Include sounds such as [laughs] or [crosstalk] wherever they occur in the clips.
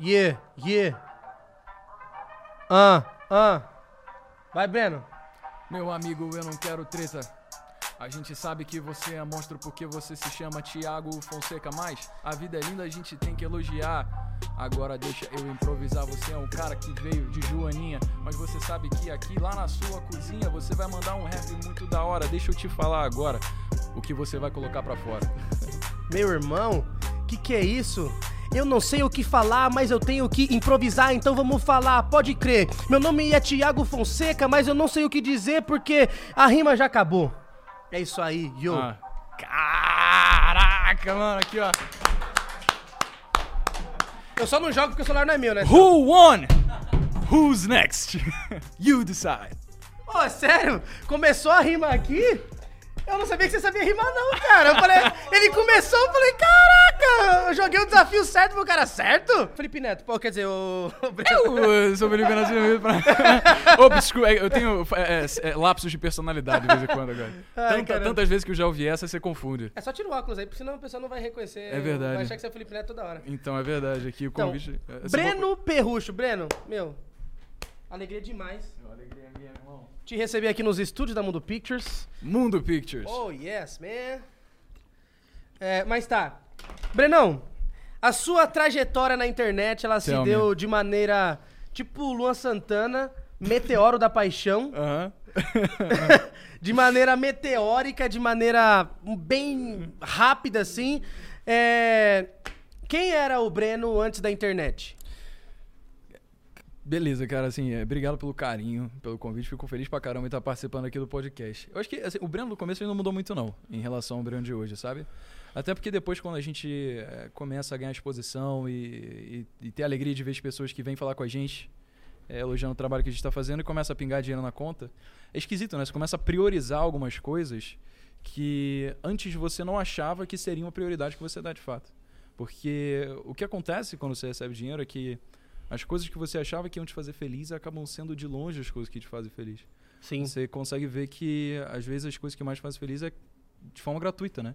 Yeah, yeah. Ah, ah. Vai, Breno. Meu amigo, eu não quero treta. A gente sabe que você é monstro porque você se chama Thiago Fonseca Mais. A vida é linda, a gente tem que elogiar. Agora deixa eu improvisar. Você é um cara que veio de Joaninha. Mas você sabe que aqui, lá na sua cozinha, você vai mandar um rap muito da hora. Deixa eu te falar agora o que você vai colocar pra fora. Meu irmão, que que é isso? Eu não sei o que falar, mas eu tenho que improvisar, então vamos falar, pode crer. Meu nome é Thiago Fonseca, mas eu não sei o que dizer porque a rima já acabou. É isso aí, yo. Ah. Caraca, mano, aqui ó. Eu só não jogo porque o celular não é meu, né? Who won? Who's next? [laughs] you decide. Pô, sério? Começou a rima aqui? Eu não sabia que você sabia rimar, não, cara. Eu falei, ele começou, eu falei, caraca! Eu joguei o desafio certo pro cara, certo? Felipe Neto, pô, quer dizer, o. [laughs] Eu sou Felipe Nascimento pra. [laughs] Ô, desculpa, eu tenho é, é, é, lapsos de personalidade de vez em quando agora. [laughs] Ai, Tanta- tantas vezes que eu já ouvi essa, você confunde. É só tira o óculos aí, porque senão a pessoa não vai reconhecer. É verdade. Vai achar que você é o Felipe Neto toda hora. Então, é verdade, aqui o Então, convite. é- é- Breno Perrucho, Breno, meu, alegria demais Alegria minha, irmão. Te receber aqui nos estúdios da Mundo Pictures. Mundo Pictures. Oh, yes, man. É, mas tá. Brenão, a sua trajetória na internet, ela se Tell me. deu de maneira tipo Luan Santana, meteoro da paixão, [laughs] Aham. [laughs] de maneira meteórica, de maneira bem rápida assim. É, Quem era o Breno antes da internet? Beleza, cara, assim, é, obrigado pelo carinho, pelo convite. Fico feliz pra caramba em estar participando aqui do podcast. Eu acho que assim, o Breno no começo ele não mudou muito, não, em relação ao Breno de hoje, sabe? Até porque depois, quando a gente é, começa a ganhar exposição e, e- e ter a alegria de ver as pessoas que vêm falar com a gente, é, elogiando o trabalho que a gente tá fazendo e começa a pingar dinheiro na conta, é esquisito, né? Você começa a priorizar algumas coisas que antes você não achava que seriam uma prioridade que você dá de fato. Porque o que acontece quando você recebe dinheiro é que as coisas que você achava que iam te fazer feliz acabam sendo de longe as coisas que te fazem feliz. Sim. Você consegue ver que às vezes as coisas que mais te fazem feliz é de forma gratuita, né?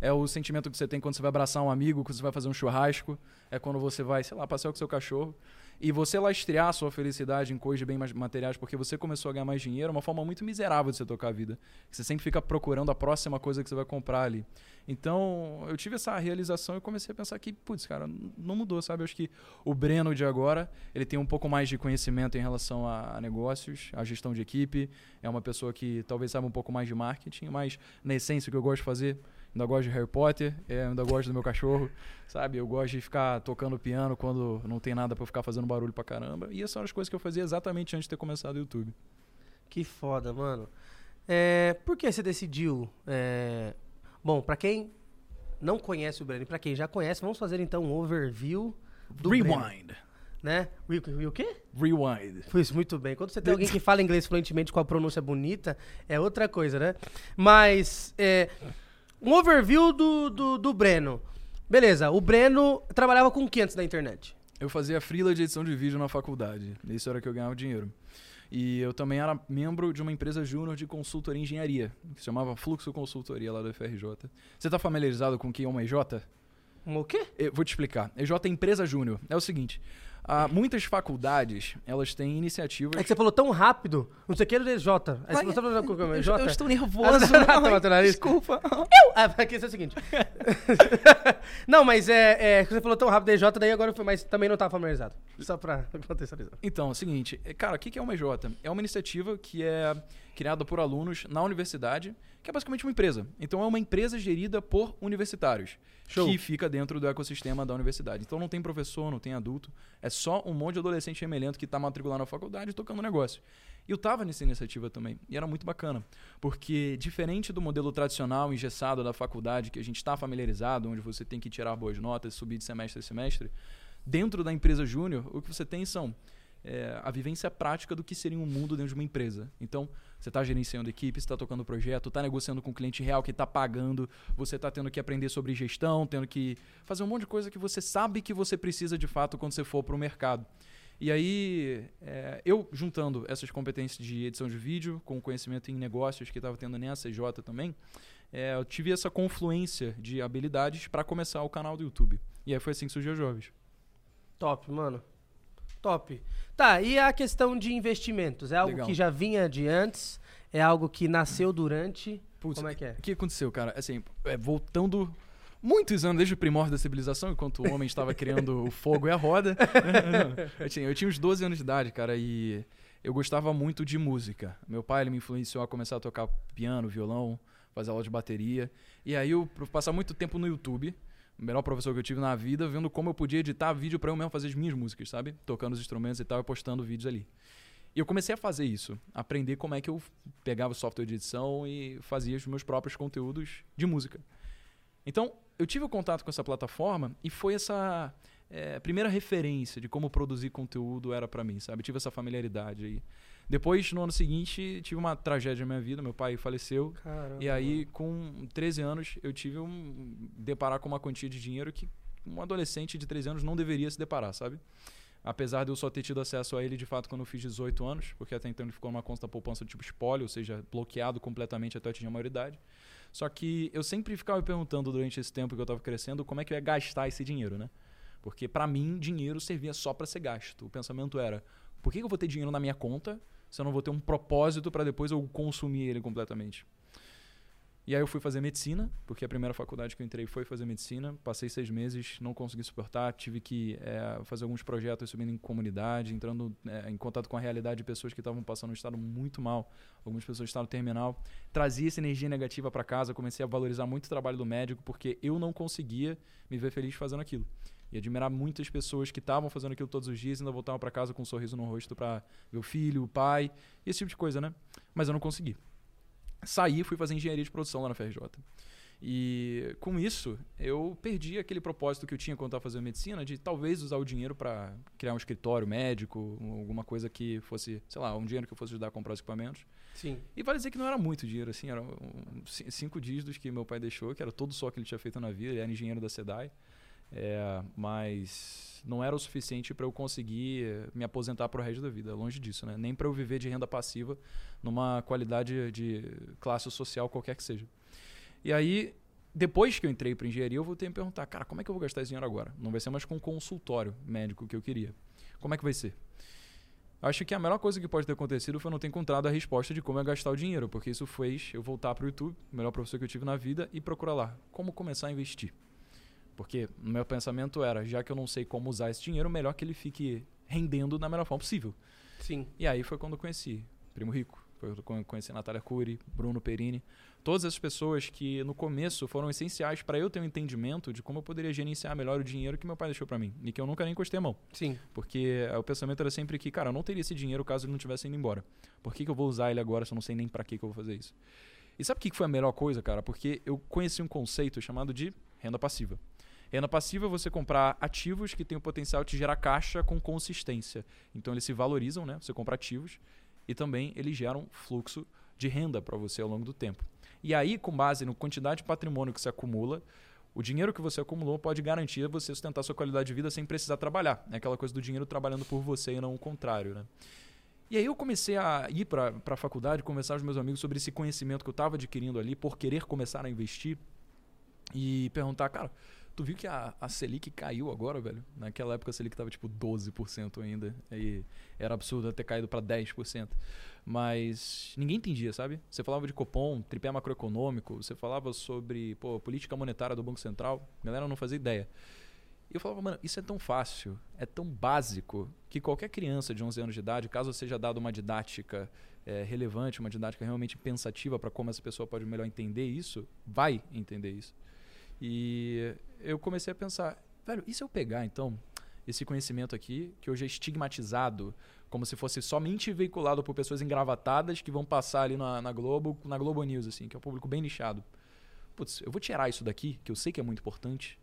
É o sentimento que você tem quando você vai abraçar um amigo, quando você vai fazer um churrasco, é quando você vai, sei lá, passear com seu cachorro. E você lastrear sua felicidade em coisas bem materiais porque você começou a ganhar mais dinheiro é uma forma muito miserável de você tocar a vida. Você sempre fica procurando a próxima coisa que você vai comprar ali. Então, eu tive essa realização e comecei a pensar que, putz, cara, não mudou, sabe? Eu acho que o Breno de agora, ele tem um pouco mais de conhecimento em relação a negócios, a gestão de equipe. É uma pessoa que talvez saiba um pouco mais de marketing, mas na essência o que eu gosto de fazer, ainda gosto de Harry Potter, é, ainda gosto do meu cachorro, sabe? Eu gosto de ficar tocando piano quando não tem nada pra eu ficar fazendo barulho pra caramba. E essas são as coisas que eu fazia exatamente antes de ter começado o YouTube. Que foda, mano. É, por que você decidiu? é, Bom, pra quem não conhece o Breno, pra quem já conhece, vamos fazer então um overview do Breno, Rewind. né? Re- re- o quê? Rewind. Foi isso, muito bem. Quando você tem alguém que fala inglês fluentemente com a pronúncia bonita, é outra coisa, né? Mas, é, um overview do, do, do Breno. Beleza, o Breno trabalhava com o que antes da internet? Eu fazia freela de edição de vídeo na faculdade. Isso era que eu ganhava dinheiro. E eu também era membro de uma empresa júnior de consultoria em engenharia, que se chamava Fluxo Consultoria lá do FRJ. Você tá familiarizado com o que é uma EJ? Um o quê? Eu vou te explicar. EJ é empresa júnior. É o seguinte, ah, muitas faculdades, elas têm iniciativas... É que você falou tão rápido, não sei o que. Aí você falou tão com o eu, eu estou nervoso. Ah, tá, tá, nariz. Desculpa. Ah, porque isso é o seguinte. [laughs] não, mas é, é. Você falou tão rápido DJ, daí agora eu fui, mas também não tava familiarizado. Só pra [laughs] contextualizar. Então, é o seguinte, é, cara, o que que é uma EJ? É uma iniciativa que é criada por alunos na universidade, que é basicamente uma empresa. Então, é uma empresa gerida por universitários, Show. que fica dentro do ecossistema da universidade. Então, não tem professor, não tem adulto, é só um monte de adolescente remelento que está matriculado na faculdade tocando negócio. E eu tava nessa iniciativa também, e era muito bacana, porque diferente do modelo tradicional engessado da faculdade, que a gente está familiarizado, onde você tem que tirar boas notas, subir de semestre a semestre, dentro da empresa júnior, o que você tem são é, a vivência prática do que seria um mundo dentro de uma empresa. Então, você está gerenciando equipe, está tocando projeto, está negociando com o cliente real que está pagando, você está tendo que aprender sobre gestão, tendo que fazer um monte de coisa que você sabe que você precisa de fato quando você for para o mercado. E aí, é, eu juntando essas competências de edição de vídeo com conhecimento em negócios que estava tendo nessa EJ também, é, eu tive essa confluência de habilidades para começar o canal do YouTube. E aí foi assim que surgiu Jovens. Top, mano. Top. Tá, e a questão de investimentos? É algo Legal. que já vinha de antes? É algo que nasceu durante? Putz, Como é que é? O que aconteceu, cara? Assim, é, voltando muitos anos desde o primórdio da civilização, enquanto o homem estava criando o fogo e a roda. [laughs] eu, tinha, eu tinha uns 12 anos de idade, cara, e eu gostava muito de música. Meu pai ele me influenciou a começar a tocar piano, violão, fazer aula de bateria. E aí eu passar muito tempo no YouTube, o melhor professor que eu tive na vida, vendo como eu podia editar vídeo para eu mesmo fazer as minhas músicas, sabe? Tocando os instrumentos e tal, e postando vídeos ali. E eu comecei a fazer isso, aprender como é que eu pegava o software de edição e fazia os meus próprios conteúdos de música. Então, eu tive o contato com essa plataforma e foi essa é, primeira referência de como produzir conteúdo era para mim, sabe? Tive essa familiaridade aí. Depois, no ano seguinte, tive uma tragédia na minha vida, meu pai faleceu. Caramba. E aí, com 13 anos, eu tive um deparar com uma quantia de dinheiro que um adolescente de 13 anos não deveria se deparar, sabe? Apesar de eu só ter tido acesso a ele de fato quando eu fiz 18 anos, porque até então ele ficou numa conta poupança tipo espólio, ou seja, bloqueado completamente até eu atingir a maioridade. Só que eu sempre ficava me perguntando durante esse tempo que eu estava crescendo como é que eu ia gastar esse dinheiro, né? Porque para mim, dinheiro servia só para ser gasto. O pensamento era: por que eu vou ter dinheiro na minha conta se eu não vou ter um propósito para depois eu consumir ele completamente? E aí eu fui fazer medicina, porque a primeira faculdade que eu entrei foi fazer medicina. Passei seis meses, não consegui suportar, tive que é, fazer alguns projetos subindo em comunidade, entrando é, em contato com a realidade de pessoas que estavam passando um estado muito mal, algumas pessoas estavam terminal. Trazia essa energia negativa para casa, comecei a valorizar muito o trabalho do médico, porque eu não conseguia me ver feliz fazendo aquilo. E admirar muitas pessoas que estavam fazendo aquilo todos os dias e ainda voltavam para casa com um sorriso no rosto para ver o filho, o pai, esse tipo de coisa, né? Mas eu não consegui saí e fui fazer engenharia de produção lá na FRJ. E com isso, eu perdi aquele propósito que eu tinha quando estava fazendo medicina, de talvez usar o dinheiro para criar um escritório médico, alguma coisa que fosse, sei lá, um dinheiro que eu fosse ajudar a comprar os equipamentos. Sim. E vale dizer que não era muito dinheiro, assim, eram cinco dígitos que meu pai deixou, que era todo só que ele tinha feito na vida, ele era engenheiro da SEDAI. É, mas não era o suficiente para eu conseguir me aposentar para o resto da vida, longe disso, né? Nem para eu viver de renda passiva numa qualidade de classe social qualquer que seja. E aí, depois que eu entrei para engenharia, eu voltei a me perguntar, cara, como é que eu vou gastar esse dinheiro agora? Não vai ser mais com um consultório médico que eu queria. Como é que vai ser? Acho que a melhor coisa que pode ter acontecido foi não ter encontrado a resposta de como é gastar o dinheiro, porque isso fez eu voltar para o YouTube, o melhor professor que eu tive na vida, e procurar lá como começar a investir. Porque o meu pensamento era, já que eu não sei como usar esse dinheiro, melhor que ele fique rendendo da melhor forma possível. Sim. E aí foi quando eu conheci Primo Rico, foi quando eu conheci Natália Cury, Bruno Perini. Todas essas pessoas que no começo foram essenciais para eu ter um entendimento de como eu poderia gerenciar melhor o dinheiro que meu pai deixou para mim. E que eu nunca nem encostei a mão. Sim. Porque o pensamento era sempre que, cara, eu não teria esse dinheiro caso ele não tivesse indo embora. Por que, que eu vou usar ele agora se eu não sei nem para que, que eu vou fazer isso? E sabe o que foi a melhor coisa, cara? Porque eu conheci um conceito chamado de renda passiva. Renda passiva é você comprar ativos que têm o potencial de gerar caixa com consistência. Então eles se valorizam, né? Você compra ativos e também eles geram fluxo de renda para você ao longo do tempo. E aí, com base na quantidade de patrimônio que você acumula, o dinheiro que você acumulou pode garantir você sustentar sua qualidade de vida sem precisar trabalhar. É aquela coisa do dinheiro trabalhando por você e não o contrário, né? E aí eu comecei a ir para a faculdade, conversar com os meus amigos sobre esse conhecimento que eu estava adquirindo ali por querer começar a investir e perguntar, cara, Tu viu que a, a Selic caiu agora, velho? Naquela época a Selic tava tipo 12% ainda. E era absurdo ter caído para 10%. Mas ninguém entendia, sabe? Você falava de Copom, tripé macroeconômico, você falava sobre pô, política monetária do Banco Central, a galera não fazia ideia. E eu falava, mano, isso é tão fácil, é tão básico, que qualquer criança de 11 anos de idade, caso seja dada uma didática é, relevante, uma didática realmente pensativa para como essa pessoa pode melhor entender isso, vai entender isso. E eu comecei a pensar, velho, e se eu pegar então esse conhecimento aqui, que hoje é estigmatizado, como se fosse somente veiculado por pessoas engravatadas que vão passar ali na, na Globo, na Globo News, assim, que é um público bem nichado. Putz, eu vou tirar isso daqui, que eu sei que é muito importante,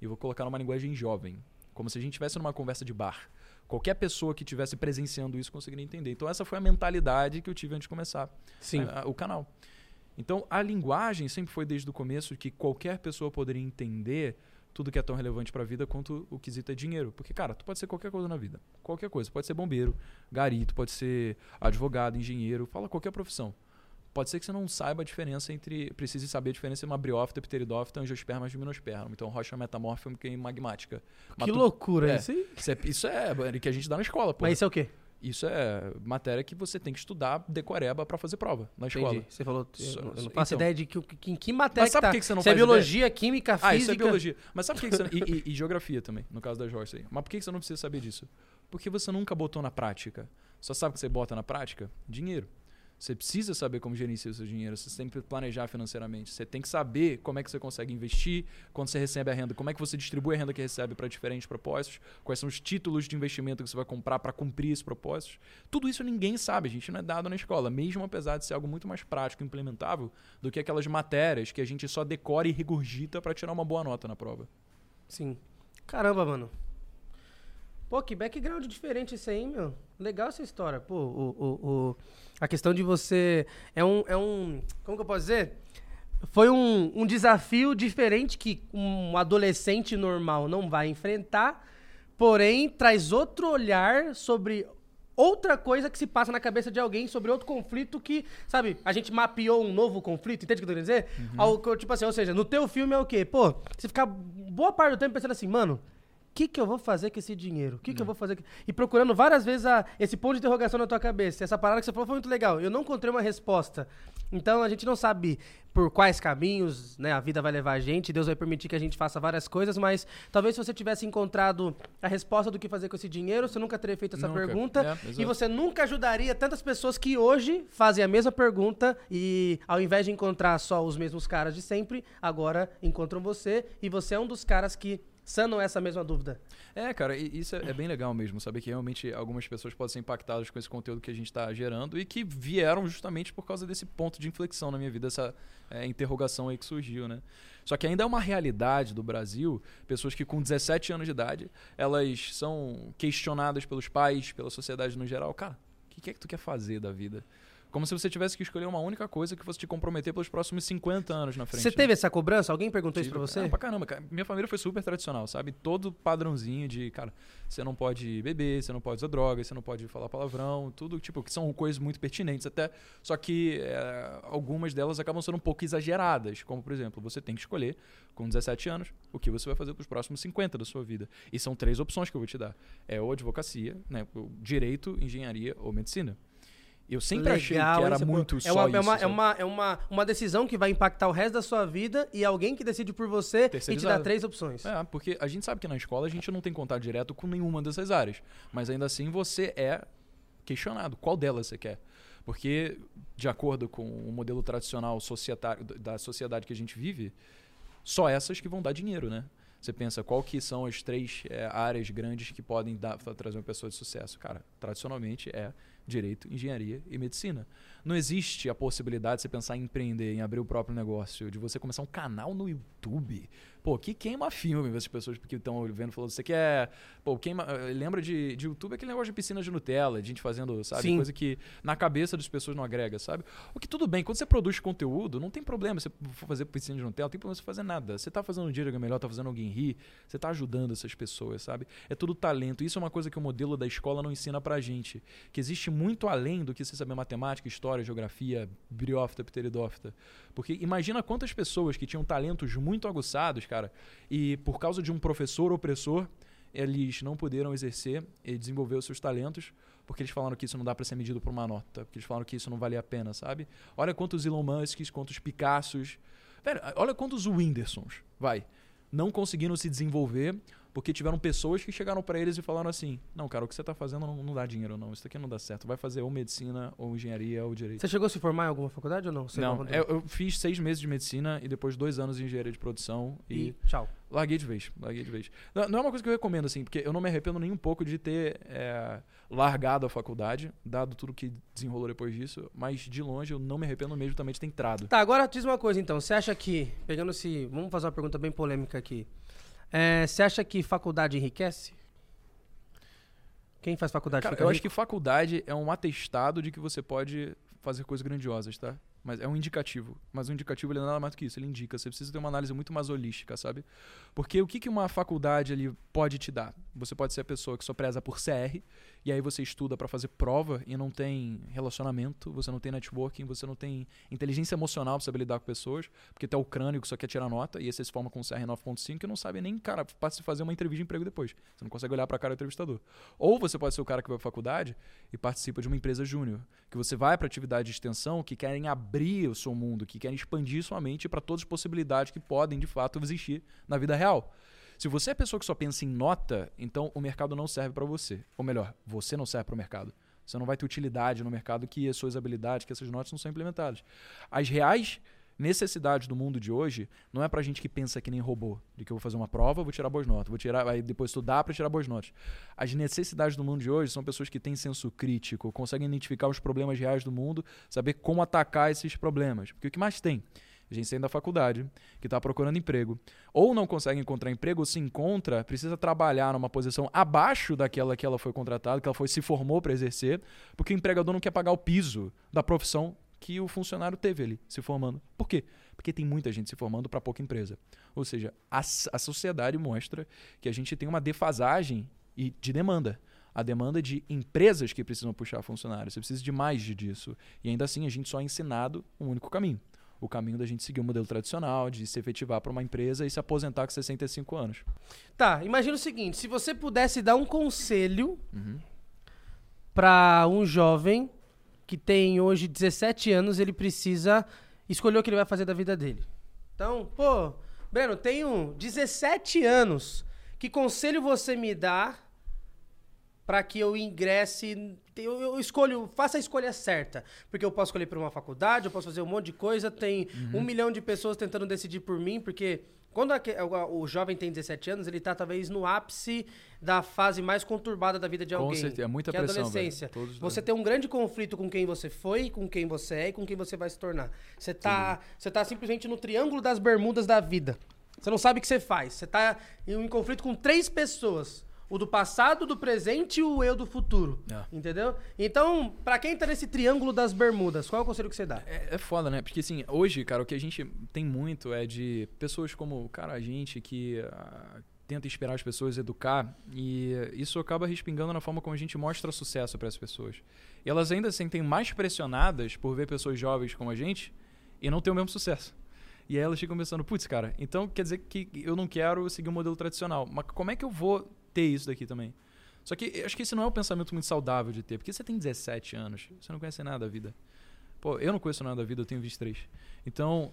e vou colocar numa linguagem jovem. Como se a gente estivesse numa conversa de bar. Qualquer pessoa que estivesse presenciando isso conseguiria entender. Então, essa foi a mentalidade que eu tive antes de começar a, a, o canal. Então, a linguagem sempre foi desde o começo que qualquer pessoa poderia entender tudo que é tão relevante para a vida quanto o quesito é dinheiro. Porque, cara, tu pode ser qualquer coisa na vida. Qualquer coisa. Pode ser bombeiro, gari, tu pode ser advogado, engenheiro, fala qualquer profissão. Pode ser que você não saiba a diferença entre. Precise saber a diferença entre uma briófita, pteridófita, angiosperma e gimnosperma. Então, rocha metamórfica e magmática. Mas Que tu- loucura é. isso aí. Isso é, isso é que a gente dá na escola, pô. Mas isso é o quê? Isso é matéria que você tem que estudar decoreba pra fazer prova na escola. Entendi. Você falou. Eu, eu não então. faço ideia de que, que, em que matéria Mas sabe que tá. por que você não Se é faz biologia, química, Ah, isso é física. biologia. Mas sabe por que, você. [laughs] E, e- e geografia também, no caso da Joyce aí. Mas por que que você não precisa saber disso? Porque você nunca botou na prática. Só sabe o que você bota na prática? Dinheiro. Você precisa saber como gerenciar o seu dinheiro, você tem que planejar financeiramente. Você tem que saber como é que você consegue investir quando você recebe a renda, como é que você distribui a renda que recebe para diferentes propósitos, quais são os títulos de investimento que você vai comprar para cumprir esses propósitos. Tudo isso ninguém sabe, a gente não é dado na escola, mesmo apesar de ser algo muito mais prático e implementável do que aquelas matérias que a gente só decora e regurgita para tirar uma boa nota na prova. Sim. Caramba, mano. Pô, que background diferente isso aí, meu. Legal essa história. Pô, o, o, o- a questão de você. É um, é um. Como que eu posso dizer? Foi um, um desafio diferente que um adolescente normal não vai enfrentar, porém traz outro olhar sobre outra coisa que se passa na cabeça de alguém, sobre outro conflito que, sabe, a gente mapeou um novo conflito, entende o que eu tô querendo dizer? Algo, tipo assim, ou seja, no teu filme é o quê? Pô, você ficar boa parte do tempo pensando assim, mano, que, que eu vou fazer com esse dinheiro? O que, que eu vou fazer? com- E procurando várias vezes a- esse ponto de interrogação na tua cabeça. Essa parada que você falou foi muito legal. Eu não encontrei uma resposta. Então a gente não sabe por quais caminhos né, a vida vai levar a gente. Deus vai permitir que a gente faça várias coisas, mas talvez se você tivesse encontrado a resposta do que fazer com esse dinheiro, você nunca teria feito essa Nunca. pergunta. É, e você nunca ajudaria tantas pessoas que hoje fazem a mesma pergunta e ao invés de encontrar só os mesmos caras de sempre, agora encontram você e você é um dos caras que sanam essa mesma dúvida. É, cara, isso é, é bem legal mesmo, saber que realmente algumas pessoas podem ser impactadas com esse conteúdo que a gente está gerando e que vieram justamente por causa desse ponto de inflexão na minha vida, essa é, interrogação aí que surgiu, né? Só que ainda é uma realidade do Brasil, pessoas que com 17 anos de idade, elas são questionadas pelos pais, pela sociedade no geral. Cara, o que, que é que tu quer fazer da vida? Como se você tivesse que escolher uma única coisa que fosse te comprometer pelos próximos 50 anos na frente. Você né? teve essa cobrança? Alguém perguntou isso Tive, pra você? Ah, pra caramba, cara. Minha família foi super tradicional, sabe? Todo padrãozinho de, cara, você não pode beber, você não pode usar drogas, você não pode falar palavrão, tudo, tipo, que são coisas muito pertinentes até. Só que é, algumas delas acabam sendo um pouco exageradas. Como, por exemplo, você tem que escolher, com 17 anos, o que você vai fazer pros próximos 50 da sua vida. E são três opções que eu vou te dar. É ou advocacia, né? Direito, engenharia ou medicina. Eu sempre achei que Legal, era isso, muito é só uma, isso. é, uma, é, sabe? uma, é uma, uma decisão que vai impactar o resto da sua vida e alguém que decide por você e te dá três opções. É, porque a gente sabe que na escola a gente não tem contato direto com nenhuma dessas áreas. Mas ainda assim você é questionado. Qual delas você quer? Porque, de acordo com o modelo tradicional societário da sociedade que a gente vive, só essas que vão dar dinheiro, né? Você pensa, qual que são as três é, áreas grandes que podem dar, trazer uma pessoa de sucesso? Cara, tradicionalmente é direito, engenharia e medicina. Não existe a possibilidade de você pensar em empreender, em abrir o próprio negócio, de você começar um canal no YouTube. Pô, que queima filme essas pessoas que estão vendo falando, você quer. Pô, queima. eh, Lembra de, de YouTube aquele negócio de piscina de Nutella, de gente fazendo, sabe? Sim. Coisa que na cabeça das pessoas não agrega, sabe? O que tudo bem, quando você produz conteúdo, não tem problema você for fazer piscina de Nutella, não tem problema você fazer nada. Você tá fazendo um dia melhor, tá fazendo alguém rir, você tá ajudando essas pessoas, sabe? É tudo talento. Isso é uma coisa que o modelo da escola não ensina pra gente. Que existe muito além do que você saber matemática, história, geografia, briófita, pteridófita. Porque imagina quantas pessoas que tinham talentos muito aguçados, cara, e por causa de um professor opressor, eles não puderam exercer e desenvolver os seus talentos porque eles falaram que isso não dá pra ser medido por uma nota, porque eles falaram que isso não valia a pena, sabe? Olha quantos Elon Musks, quantos Picassos. Velho, olha quantos Whindersons, vai, não conseguiram se desenvolver porque tiveram pessoas que chegaram pra eles e falaram assim: Não, cara, o que você tá fazendo não, não dá dinheiro, não. Isso daqui não dá certo. Vai fazer ou medicina, ou engenharia, ou direito. Você chegou a se formar em alguma faculdade ou não? Você não, eu, eu fiz seis meses de medicina e depois dois anos de engenharia de produção e, E tchau. larguei de vez. Larguei de vez. Não, não é uma coisa que eu recomendo, assim, porque eu não me arrependo nem um pouco de ter é, largado a faculdade, dado tudo que desenrolou depois disso, mas de longe eu não me arrependo mesmo também de ter entrado. Tá, agora diz uma coisa então. Você acha que, pegando esse. Vamos fazer uma pergunta bem polêmica aqui. É, você acha que faculdade enriquece? Quem faz faculdade Cara, fica eu rico? acho que faculdade é um atestado de que você pode fazer coisas grandiosas, tá? mas é um indicativo. Mas o indicativo ele é nada mais do que isso, ele indica. Você precisa ter uma análise muito mais holística, sabe? Porque o que, que uma faculdade ali pode te dar? Você pode ser a pessoa que só preza por CR, e aí você estuda para fazer prova e não tem relacionamento, você não tem networking, você não tem inteligência emocional pra saber lidar com pessoas, porque tem o crânio que só quer tirar nota, e você se forma com CR 9.5 e não sabe nem, cara, para se fazer uma entrevista de emprego depois. Você não consegue olhar para a cara do entrevistador. Ou você pode ser o cara que vai pra faculdade e participa de uma empresa júnior, que você vai para atividade de extensão que querem abrir o seu mundo, que querem expandir sua mente para todas as possibilidades que podem de fato existir na vida real. Se você é a pessoa que só pensa em nota, então o mercado não serve para você. Ou melhor, você não serve para o mercado. Você não vai ter utilidade no mercado que as suas habilidades, que essas notas não são implementadas. As reais necessidades do mundo de hoje não é pra gente que pensa que nem robô, de que eu vou fazer uma prova, vou tirar boas notas, vou tirar, aí depois estudar para tirar boas notas. As necessidades do mundo de hoje são pessoas que têm senso crítico, conseguem identificar os problemas reais do mundo, saber como atacar esses problemas. Porque o que mais tem? Gente saindo da faculdade, que está procurando emprego, ou não consegue encontrar emprego, ou se encontra, precisa trabalhar numa posição abaixo daquela que ela foi contratada, que ela foi se formou para exercer, porque o empregador não quer pagar o piso da profissão que o funcionário teve ali se formando. Por quê? Porque tem muita gente se formando para pouca empresa. Ou seja, a, a sociedade mostra que a gente tem uma defasagem de demanda a demanda de empresas que precisam puxar funcionários. Você precisa de mais disso. E ainda assim, a gente só é ensinado um único caminho o caminho da gente seguir o modelo tradicional, de se efetivar para uma empresa e se aposentar com 65 anos. Tá, imagina o seguinte: se você pudesse dar um conselho uhum. para um jovem que tem hoje 17 anos, ele precisa escolher o que ele vai fazer da vida dele. Então, pô, Breno, tenho 17 anos. Que conselho você me dá para que eu ingresse. Eu, eu, escolho, faça a escolha certa. Porque eu posso escolher para uma faculdade, eu posso fazer um monte de coisa, tem uhum. um milhão de pessoas tentando decidir por mim, porque quando a, o, jovem tem 17 anos, ele está talvez no ápice da fase mais conturbada da vida de alguém. Com certeza, é muita que pressão. É a adolescência. Você tem um grande conflito com quem você foi, com quem você é e com quem você vai se tornar. Você está você tá simplesmente no triângulo das bermudas da vida. Você não sabe o que você faz. Você está em um conflito com três pessoas o do passado, do presente e o eu do futuro. É. Entendeu? Então, para quem tá nesse triângulo das bermudas, qual é o conselho que você dá? É, é foda, né? Porque assim, hoje, cara, o que a gente tem muito é de pessoas como, cara, a gente que uh, tenta inspirar as pessoas, educar, e isso acaba respingando na forma como a gente mostra sucesso para as pessoas. E elas ainda se sentem mais pressionadas por ver pessoas jovens como a gente e não ter o mesmo sucesso. E aí elas ficam pensando, putz, cara, então quer dizer que eu não quero seguir o modelo tradicional. Mas como é que eu vou ter isso daqui também. Só que acho que esse não é um pensamento muito saudável de ter, porque você tem 17 anos, você não conhece nada da vida. Pô, eu não conheço nada da vida, eu tenho 23. Então,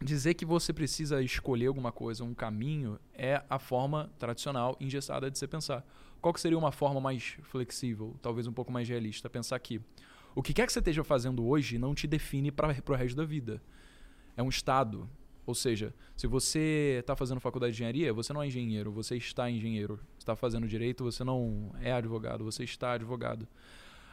dizer que você precisa escolher alguma coisa, um caminho, é a forma tradicional, engessada de você pensar. Qual que seria uma forma mais flexível, talvez um pouco mais realista? Pensar que o que quer que você esteja fazendo hoje não te define para o resto da vida. É um estado, ou seja, se você está fazendo faculdade de engenharia, você não é engenheiro, você está engenheiro. Está fazendo direito, você não é advogado, você está advogado.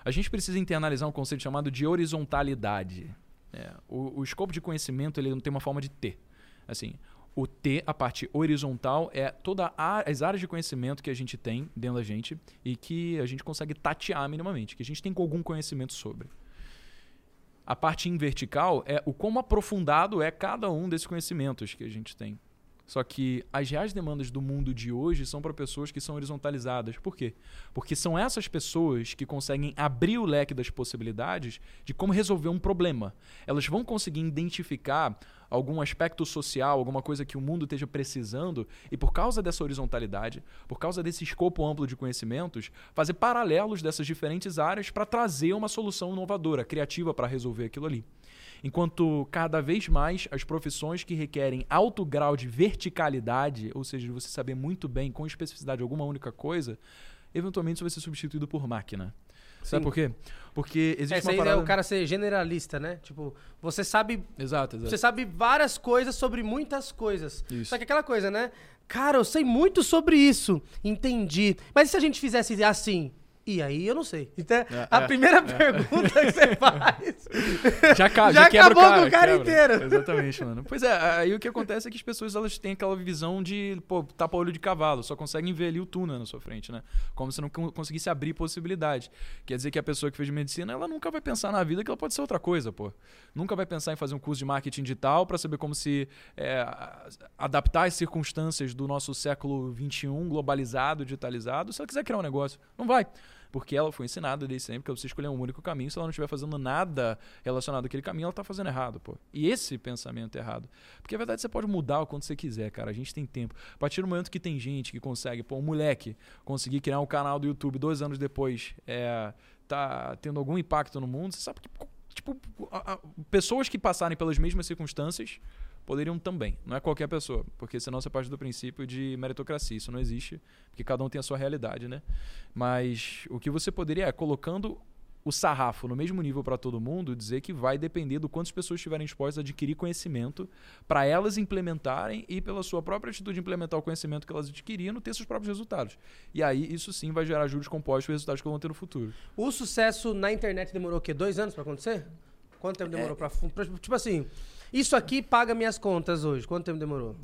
A gente precisa internalizar um conceito chamado de horizontalidade. É, o, o, escopo de conhecimento ele não tem uma forma de ter. Assim, o T, a parte horizontal, é todas as áreas de conhecimento que a gente tem dentro da gente e que a gente consegue tatear minimamente, que a gente tem algum conhecimento sobre. A parte vertical é o quão aprofundado é cada um desses conhecimentos que a gente tem. Só que as reais demandas do mundo de hoje são para pessoas que são horizontalizadas. Por quê? Porque são essas pessoas que conseguem abrir o leque das possibilidades de como resolver um problema. Elas vão conseguir identificar algum aspecto social, alguma coisa que o mundo esteja precisando, e por causa dessa horizontalidade, por causa desse escopo amplo de conhecimentos, fazer paralelos dessas diferentes áreas para trazer uma solução inovadora, criativa para resolver aquilo ali. Enquanto cada vez mais as profissões que requerem alto grau de verticalidade, ou seja, de você saber muito bem com especificidade alguma única coisa, eventualmente isso vai ser substituído por máquina. Sabe Sim. por quê? Porque existe é, uma parada... é o cara ser generalista, né? Tipo, você sabe... Exato, exato. Você sabe várias coisas sobre muitas coisas. Isso. Só que aquela coisa, né? Cara, eu sei muito sobre isso. Entendi. Mas e se a gente fizesse assim? E aí eu não sei. Então, É, a é, primeira [laughs] é. pergunta que você faz. [laughs] Já, ca- Já já acabou o cara, com o cara quebra. inteiro. [laughs] Exatamente, mano. Pois é, aí o que acontece é que as pessoas elas têm aquela visão de, pô, tapa olho de cavalo, só conseguem ver ali o túnel na sua frente, né? Como se não con- conseguisse abrir possibilidade. Quer dizer que a pessoa que fez medicina, ela nunca vai pensar na vida que ela pode ser outra coisa, pô. Nunca vai pensar em fazer um curso de marketing digital pra saber como se é, adaptar às circunstâncias do nosso século XXI, globalizado, digitalizado, se ela quiser criar um negócio. Não vai. Porque ela foi ensinada desde sempre que você escolher um único caminho. Se ela não estiver fazendo nada relacionado àquele caminho, ela tá fazendo errado, pô. E esse pensamento é errado. Porque a verdade você pode mudar o quanto você quiser, cara. A gente tem tempo. A partir do momento que tem gente que consegue, pô, um moleque conseguir criar um canal do YouTube dois anos depois, é, tá tendo algum impacto no mundo, você sabe que, tipo, pessoas que passarem pelas mesmas circunstâncias poderiam também. Não é qualquer pessoa, porque senão você parte do princípio de meritocracia. Isso não existe, porque cada um tem a sua realidade, né? Mas o que você poderia é, colocando o sarrafo no mesmo nível para todo mundo, dizer que vai depender do quantas pessoas estiverem dispostas a adquirir conhecimento para elas implementarem e pela sua própria atitude de implementar o conhecimento que elas adquiriram, ter seus próprios resultados. E aí isso sim vai gerar juros compostos e resultados que vão ter no futuro. O sucesso na internet demorou o quê? Dois anos pra acontecer? Quanto tempo demorou pra, pra. Tipo assim, isso aqui paga minhas contas hoje. Quanto tempo demorou?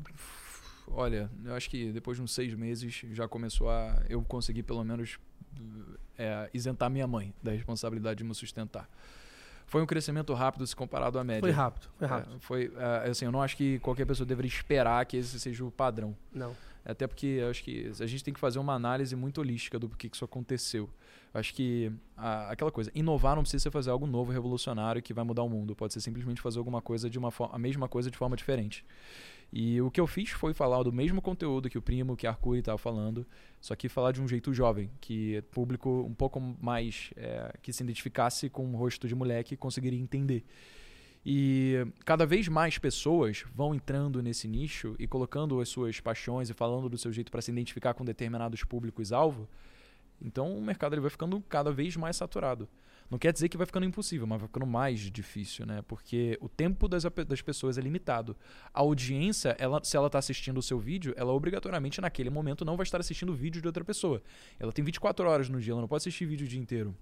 Olha, eu acho que depois de uns seis meses já começou a. Eu consegui pelo menos é, isentar minha mãe da responsabilidade de me sustentar. Foi um crescimento rápido se comparado à média. Foi rápido, foi rápido. É, foi, é, assim, eu não acho que qualquer pessoa deveria esperar que esse seja o padrão. Não. Até porque acho que a gente tem que fazer uma análise muito holística do que isso aconteceu. Eu acho que a- aquela coisa, inovar não precisa ser fazer algo novo, revolucionário que vai mudar o mundo. Pode ser simplesmente fazer alguma coisa de uma a mesma coisa de forma diferente. E o que eu fiz foi falar do mesmo conteúdo que o Primo, que a Arcuri estava falando, só que falar de um jeito jovem, que público um pouco mais é, que se identificasse com um rosto de moleque conseguiria entender. E cada vez mais pessoas vão entrando nesse nicho e colocando as suas paixões e falando do seu jeito para se identificar com determinados públicos-alvo. Então o mercado ele vai ficando cada vez mais saturado. Não quer dizer que vai ficando impossível, mas vai ficando mais difícil, né? Porque o tempo das, das pessoas é limitado. A audiência, ela, se ela está assistindo o seu vídeo, ela obrigatoriamente naquele momento não vai estar assistindo o vídeo de outra pessoa. Ela tem 24 horas no dia, ela não pode assistir vídeo o dia inteiro.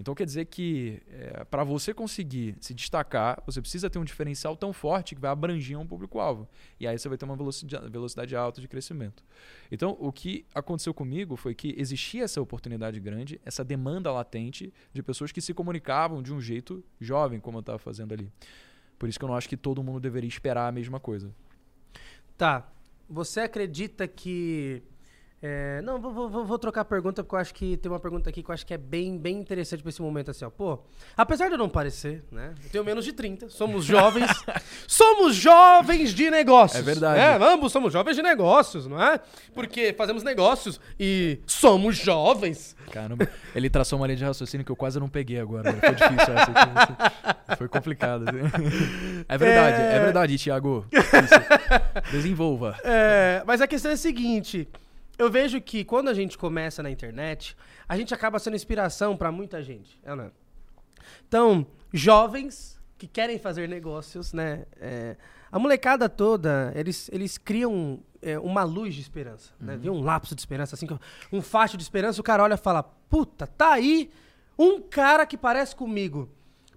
Então quer dizer que para você conseguir se destacar, você precisa ter um diferencial tão forte que vai abranger um público-alvo. E aí você vai ter uma velocidade, velocidade alta de crescimento. Então o que aconteceu comigo foi que existia essa oportunidade grande, essa demanda latente de pessoas que se comunicavam de um jeito jovem, como eu estava fazendo ali. Por isso que eu não acho que todo mundo deveria esperar a mesma coisa. Tá. Você acredita que. É, não, vou, vou- vou- trocar a pergunta, porque eu acho que tem uma pergunta aqui que eu acho que é bem, bem interessante pra esse momento, assim, ó. Pô, apesar de eu não parecer, né? Eu tenho menos de 30, somos [laughs] jovens. somos jovens de negócios. É verdade. É, ambos somos jovens de negócios, não é? Porque fazemos negócios e somos jovens. Caramba, ele traçou uma linha de raciocínio que eu quase não peguei agora. Foi difícil essa. Foi complicado. assim. É verdade, é, É. verdade, Thiago. [laughs] Isso. Desenvolva. É, mas a questão é a seguinte: eu vejo que quando a gente começa na internet, a gente acaba sendo inspiração pra muita gente. É, não é? Então, jovens que querem fazer negócios, né? é, a molecada toda, eles, eles criam é, uma luz de esperança, né? Vê um lapso de esperança, assim, um facho de esperança, o cara olha e fala: Puta, tá aí um cara que parece comigo.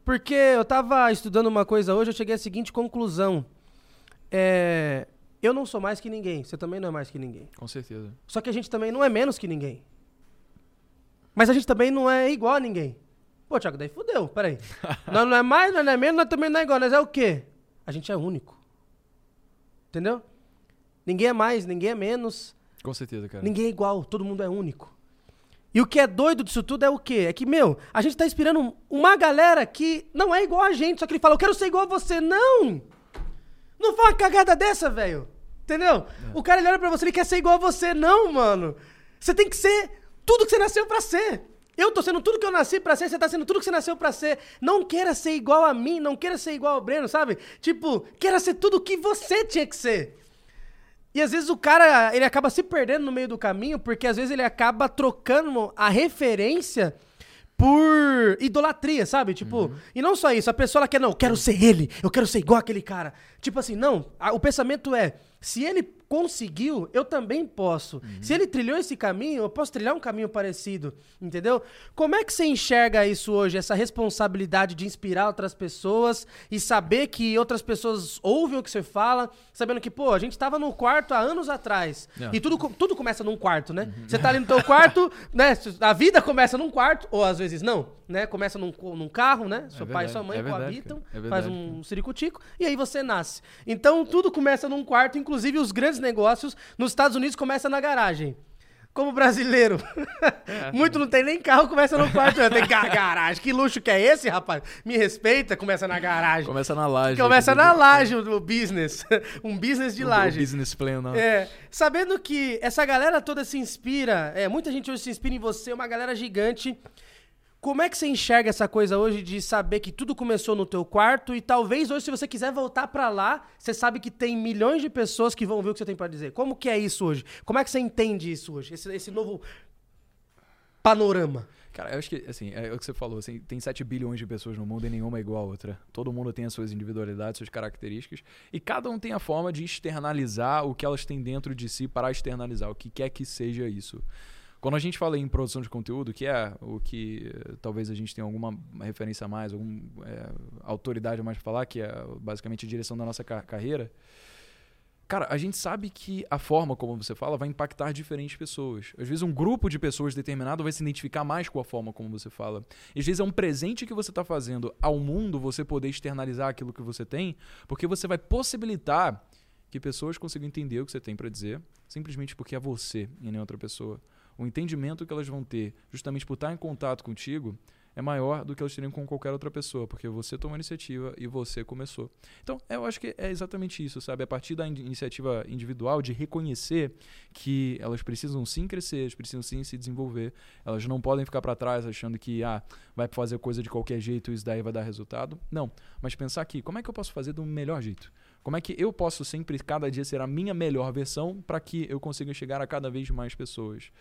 Porque eu tava estudando uma coisa hoje, eu cheguei à seguinte conclusão. É, eu não sou mais que ninguém, você também não é mais que ninguém. Com certeza. Só que a gente também não é menos que ninguém. Mas a gente também não é igual a ninguém. Pô, Thiago, daí fudeu, peraí. [laughs] nós não é mais, nós não é menos, nós também não é igual. Nós é o quê? A gente é único. Entendeu? Ninguém é mais, ninguém é menos, Com certeza, cara. ninguém é igual, todo mundo é único. E o que é doido disso tudo é o quê? É que, meu, a gente tá inspirando uma galera que não é igual a gente, só que ele fala, eu quero ser igual a você. Não! Não foi uma cagada dessa, velho. Entendeu? O cara ele olha pra você, ele quer ser igual a você. Não, mano. Você tem que ser tudo que você nasceu pra ser. Eu tô sendo tudo que eu nasci pra ser, você tá sendo tudo que você nasceu pra ser. Não queira ser igual a mim, não queira ser igual ao Breno, sabe? Tipo, queira ser tudo o que você tinha que ser. E às vezes o cara, ele acaba se perdendo no meio do caminho, porque às vezes ele acaba trocando a referência por idolatria, sabe? Tipo, e não só isso, a pessoa ela quer, não, eu quero ser ele, eu quero ser igual aquele cara. Tipo assim, não, a- o pensamento é, Se ele conseguiu, eu também posso. Uhum. Se ele trilhou esse caminho, eu posso trilhar um caminho parecido, entendeu? Como é que você enxerga isso hoje, essa responsabilidade de inspirar outras pessoas e saber que outras pessoas ouvem o que você fala, sabendo que, pô, a gente tava no quarto há anos atrás. É. E tudo, tudo começa num quarto, né? Você tá ali no teu quarto, [laughs] né? A vida começa num quarto, ou às vezes não, né? Começa num, num carro, né? Seu pai e sua mãe é verdade, coabitam, é faz verdade, um ciricutico, e aí você nasce. Então tudo começa num quarto, inclusive os grandes negócios nos Estados Unidos começam na garagem. Como brasileiro, [laughs] muito não tem nem carro, começa no quarto, tem ga- garagem. Que luxo que é esse, rapaz? Me respeita, começa na garagem. Começa na laje. Começa na laje o business. [laughs] um business de laje. business plan, não. É, sabendo que essa galera toda se inspira, é, muita gente hoje se inspira em você, uma galera gigante. Como é que você enxerga essa coisa hoje de saber que tudo começou no teu quarto e talvez hoje se você quiser voltar pra lá, você sabe que tem milhões de pessoas que vão ver o que você tem pra dizer. Como que é isso hoje? Como é que você entende isso hoje? Esse, esse novo panorama. Cara, eu acho que, assim, é o que você falou, assim, tem 7 bilhões de pessoas no mundo e nenhuma é igual a outra. Todo mundo tem as suas individualidades, suas características, e cada um tem a forma de externalizar o que elas têm dentro de si para externalizar, o que quer que seja isso. Quando a gente fala em produção de conteúdo, que é o que eh, talvez a gente tenha alguma referência a mais, alguma autoridade a mais para falar, que é basicamente a direção da nossa ca- carreira, Cara, a gente sabe que a forma como você fala vai impactar diferentes pessoas. Às vezes um grupo de pessoas determinado vai se identificar mais com a forma como você fala. Às vezes é um presente que você está fazendo ao mundo você poder externalizar aquilo que você tem, porque você vai possibilitar que pessoas consigam entender o que você tem para dizer, simplesmente porque é você e nem outra pessoa. O entendimento que elas vão ter, justamente por estar em contato contigo, é maior do que elas teriam com qualquer outra pessoa, porque você tomou a iniciativa e você começou. Então, eu acho que é exatamente isso, sabe? A partir da in- iniciativa individual de reconhecer que elas precisam sim crescer, elas precisam sim se desenvolver, elas não podem ficar para trás achando que ah, vai fazer coisa de qualquer jeito e isso daí vai dar resultado. Não, mas pensar aqui, como é que eu posso fazer do melhor jeito? Como é que eu posso sempre, cada dia, ser a minha melhor versão para que eu consiga chegar a cada vez mais pessoas?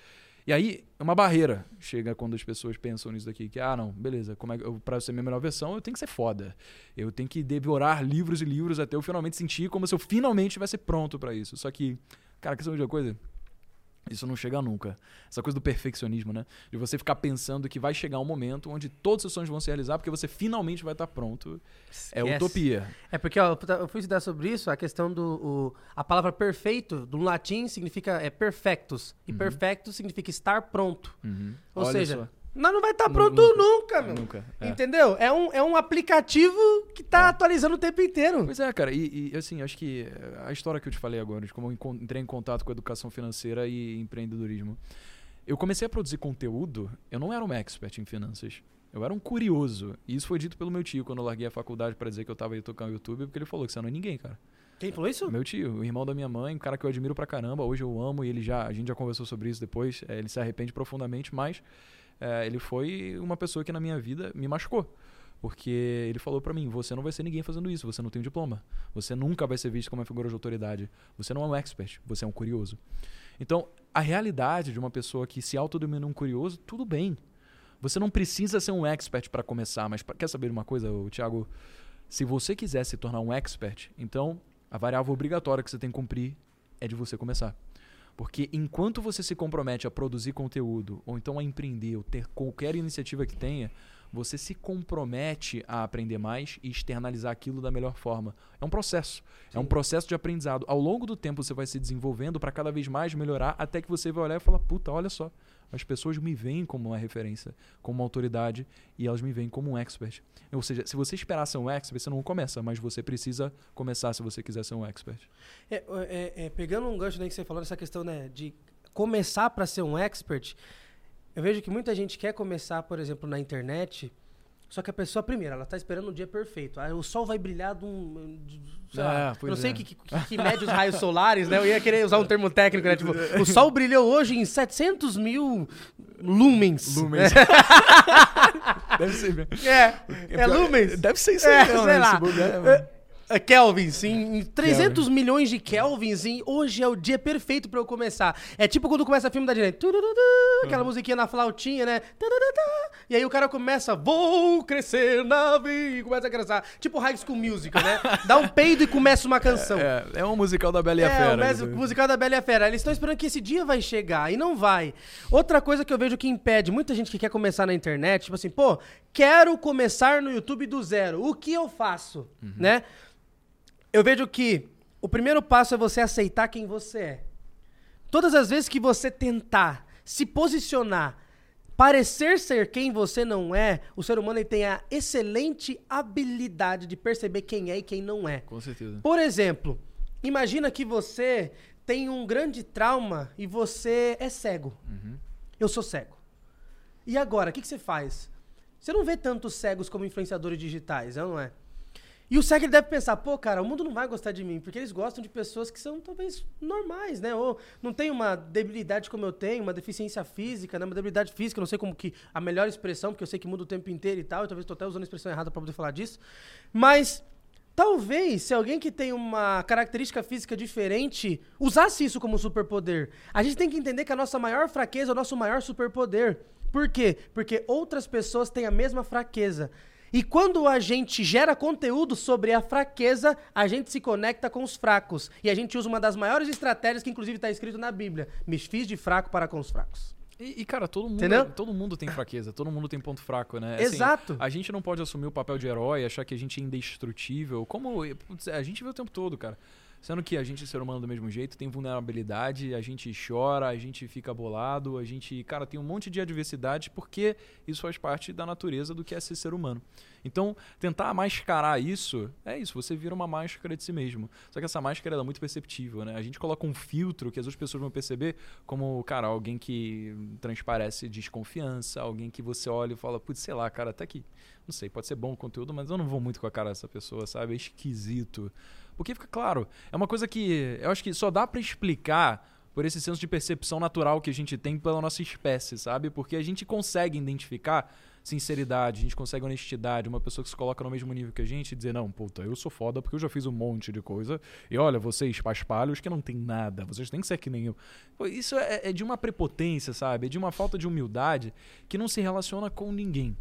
E aí, uma barreira chega quando as pessoas pensam nisso daqui, que, ah, não, beleza, como é que eu ser minha melhor versão, eu tenho que ser foda. Eu tenho que devorar livros e livros até eu finalmente sentir como se eu finalmente tivesse pronto pra isso. Só que, cara, questão de uma coisa, isso não chega nunca. Essa coisa do perfeccionismo, né? De você ficar pensando que vai chegar um momento onde todos os seus sonhos vão se realizar porque você finalmente vai estar pronto. É Esquece. utopia. É porque ó, eu fui estudar sobre isso, a questão do. o- a palavra perfeito, do latim, significa é perfectus. E perfectus significa estar pronto. Uhum. Ou Olha seja, só. Nós não vai estar Nu- pronto nunca. nunca, meu. Nunca. é. Entendeu? É um, é um aplicativo que tá atualizando o tempo inteiro. Pois é, cara, e, e, assim, acho que a história que eu te falei agora, de como eu entrei em contato com educação financeira e empreendedorismo. Eu comecei a produzir conteúdo, eu não era um expert em finanças. Eu era um curioso. E isso foi dito pelo meu tio quando eu larguei a faculdade pra dizer que eu tava aí tocando YouTube, porque ele falou que você não é ninguém, cara. Quem falou isso? Meu tio, o irmão da minha mãe, um cara que eu admiro pra caramba, hoje eu amo e ele já, a gente já conversou sobre isso depois, eh, ele se arrepende profundamente, mas eh, ele foi uma pessoa que na minha vida me machucou. Porque ele falou pra mim, você não vai ser ninguém fazendo isso, você não tem um diploma. Você nunca vai ser visto como uma figura de autoridade. Você não é um expert, você é um curioso. Então, a realidade de uma pessoa que se autodenomina um curioso, tudo bem. Você não precisa ser um expert para começar, mas pra- quer saber uma coisa, Thiago? Se você quiser se tornar um expert, então a variável obrigatória que você tem que cumprir é de você começar. Porque enquanto você se compromete a produzir conteúdo, ou então a empreender, ou ter qualquer iniciativa que tenha, você se compromete a aprender mais e externalizar aquilo da melhor forma. É um processo. É um Sim. processo de aprendizado. Ao longo do tempo você vai se desenvolvendo para cada vez mais melhorar, até que você vai olhar e falar: puta, olha só. As pessoas me veem como uma referência, como uma autoridade, e elas me veem como um expert. Ou seja, se você esperar ser um expert, você não começa, mas você precisa começar se você quiser ser um expert. É, é, é, pegando um gancho daí que você falou, nessa questão né, de começar para ser um expert, eu vejo que muita gente quer começar, por exemplo, na internet, só que a pessoa, primeiro, ela tá esperando o dia perfeito. Ah, o sol vai brilhar de um. de- sei lá, Ah, eu não sei é. que, que, que mede os raios solares, né? Eu ia querer usar um termo técnico, né? Tipo, o sol brilhou hoje em 700 mil lumens. Lumens. [laughs] Deve ser. É, é lumens. Deve ser isso É, aí, mesmo, sei né? lá. Esse lugar, mano. É, em, 300 milhões de Kelvins, em, hoje é o dia perfeito pra eu começar. É tipo quando começa o filme da turururu, Aquela musiquinha na flautinha, né? E aí o cara começa, vou crescer na vida, e começa a crescer. Tipo High School Musical, né? [laughs] Dá um peido e começa uma canção. É, é um musical da Bela e a É, Fera. mes- isso. musical da Bela e a Fera. Eles estão esperando que esse dia vai chegar e não vai. Outra coisa que eu vejo que impede muita gente que quer começar na internet, tipo assim, pô, quero começar no YouTube do zero. O que eu faço? Né? Eu vejo que o primeiro passo é você aceitar quem você é. Todas as vezes que você tentar se posicionar, parecer ser quem você não é, o ser humano tem a excelente habilidade de perceber quem é e quem não é. Com certeza. Por exemplo, imagina que você tem um grande trauma e você é cego. Eu sou cego. E agora, o que, que você faz? Você não vê tantos cegos como influenciadores digitais, é ou não é? E o ele deve pensar, pô, cara, o mundo não vai gostar de mim, porque eles gostam de pessoas que são talvez normais, né? Ou não tem uma debilidade como eu tenho, uma deficiência física, né? Uma debilidade física, não sei como que a melhor expressão, porque eu sei que muda o tempo inteiro e tal, e talvez estou até usando a expressão errada para poder falar disso. Mas talvez se alguém que tem uma característica física diferente usasse isso como superpoder. A gente tem que entender que a nossa maior fraqueza é o nosso maior superpoder. Por quê? Porque outras pessoas têm a mesma fraqueza. E quando a gente gera conteúdo sobre a fraqueza, a gente se conecta com os fracos. E a gente usa uma das maiores estratégias que inclusive está escrito na Bíblia: me fiz de fraco para com os fracos. E, e, cara, todo mundo, Entendeu? todo mundo tem fraqueza, todo mundo tem ponto fraco, né? Exato. A gente não pode assumir o papel de herói, achar que a gente é indestrutível, como a gente vê o tempo todo, cara. Sendo que a gente, ser humano do mesmo jeito, tem vulnerabilidade, a gente chora, a gente fica bolado, a gente, cara, tem um monte de adversidade porque isso faz parte da natureza do que é ser ser humano. Então, tentar mascarar isso, é isso, você vira uma máscara de si mesmo. Só que essa máscara é muito perceptível, né? A gente coloca um filtro que as outras pessoas vão perceber como, cara, alguém que transparece desconfiança, alguém que você olha e fala, putz, sei lá, cara, até que, não sei, pode ser bom o conteúdo, mas eu não vou muito com a cara dessa pessoa, sabe? É esquisito. Porque fica claro, é uma coisa que eu acho que só dá pra explicar por esse senso de percepção natural que a gente tem pela nossa espécie, sabe? Porque a gente consegue identificar sinceridade, a gente consegue honestidade, uma pessoa que se coloca no mesmo nível que a gente e dizer, não, puta, eu sou foda porque eu já fiz um monte de coisa, e olha, vocês, paspalhos, que não tem nada, vocês têm que ser que nem eu. Isso é, é de uma prepotência, sabe? É de uma falta de humildade que não se relaciona com ninguém.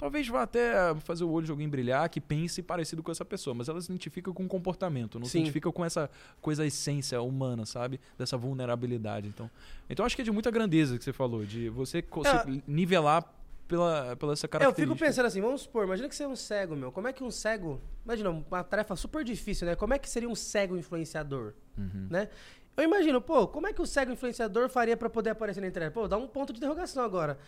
Talvez vá até fazer o olho de alguém brilhar que pense parecido com essa pessoa, mas ela se identifica com o comportamento, não se Sim. identifica com essa coisa, a essência humana, sabe? Dessa vulnerabilidade. Então, então acho que é de muita grandeza que você falou, de você É. se nivelar pela, pela essa É, eu característica. fico pensando assim, vamos supor, imagina que você é um cego, meu. Como é que um cego. Imagina, uma tarefa super difícil, né? Como é que seria um cego influenciador? Uhum. Né? Eu imagino, pô, como é que o cego influenciador faria pra poder aparecer na internet? Pô, dá um ponto de interrogação agora.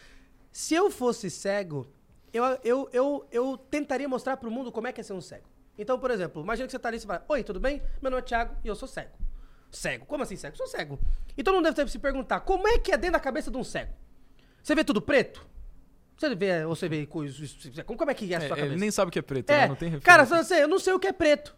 Se eu fosse cego, eu, eu, eu, eu tentaria mostrar pro mundo como é que é ser um cego. Então, por exemplo, imagina que você tá ali e você fala, Oi, tudo bem? Meu nome é Thiago e eu sou cego. Cego? Como assim cego? Sou cego. E todo mundo deve se perguntar, como é que é dentro da cabeça de um cego? Você vê tudo preto? Você vê, ou você vê coisas. Como é que é a sua É, cabeça? ele nem sabe o que é preto, É, né? Não tem cara, referência. sei, eu não sei o que é preto.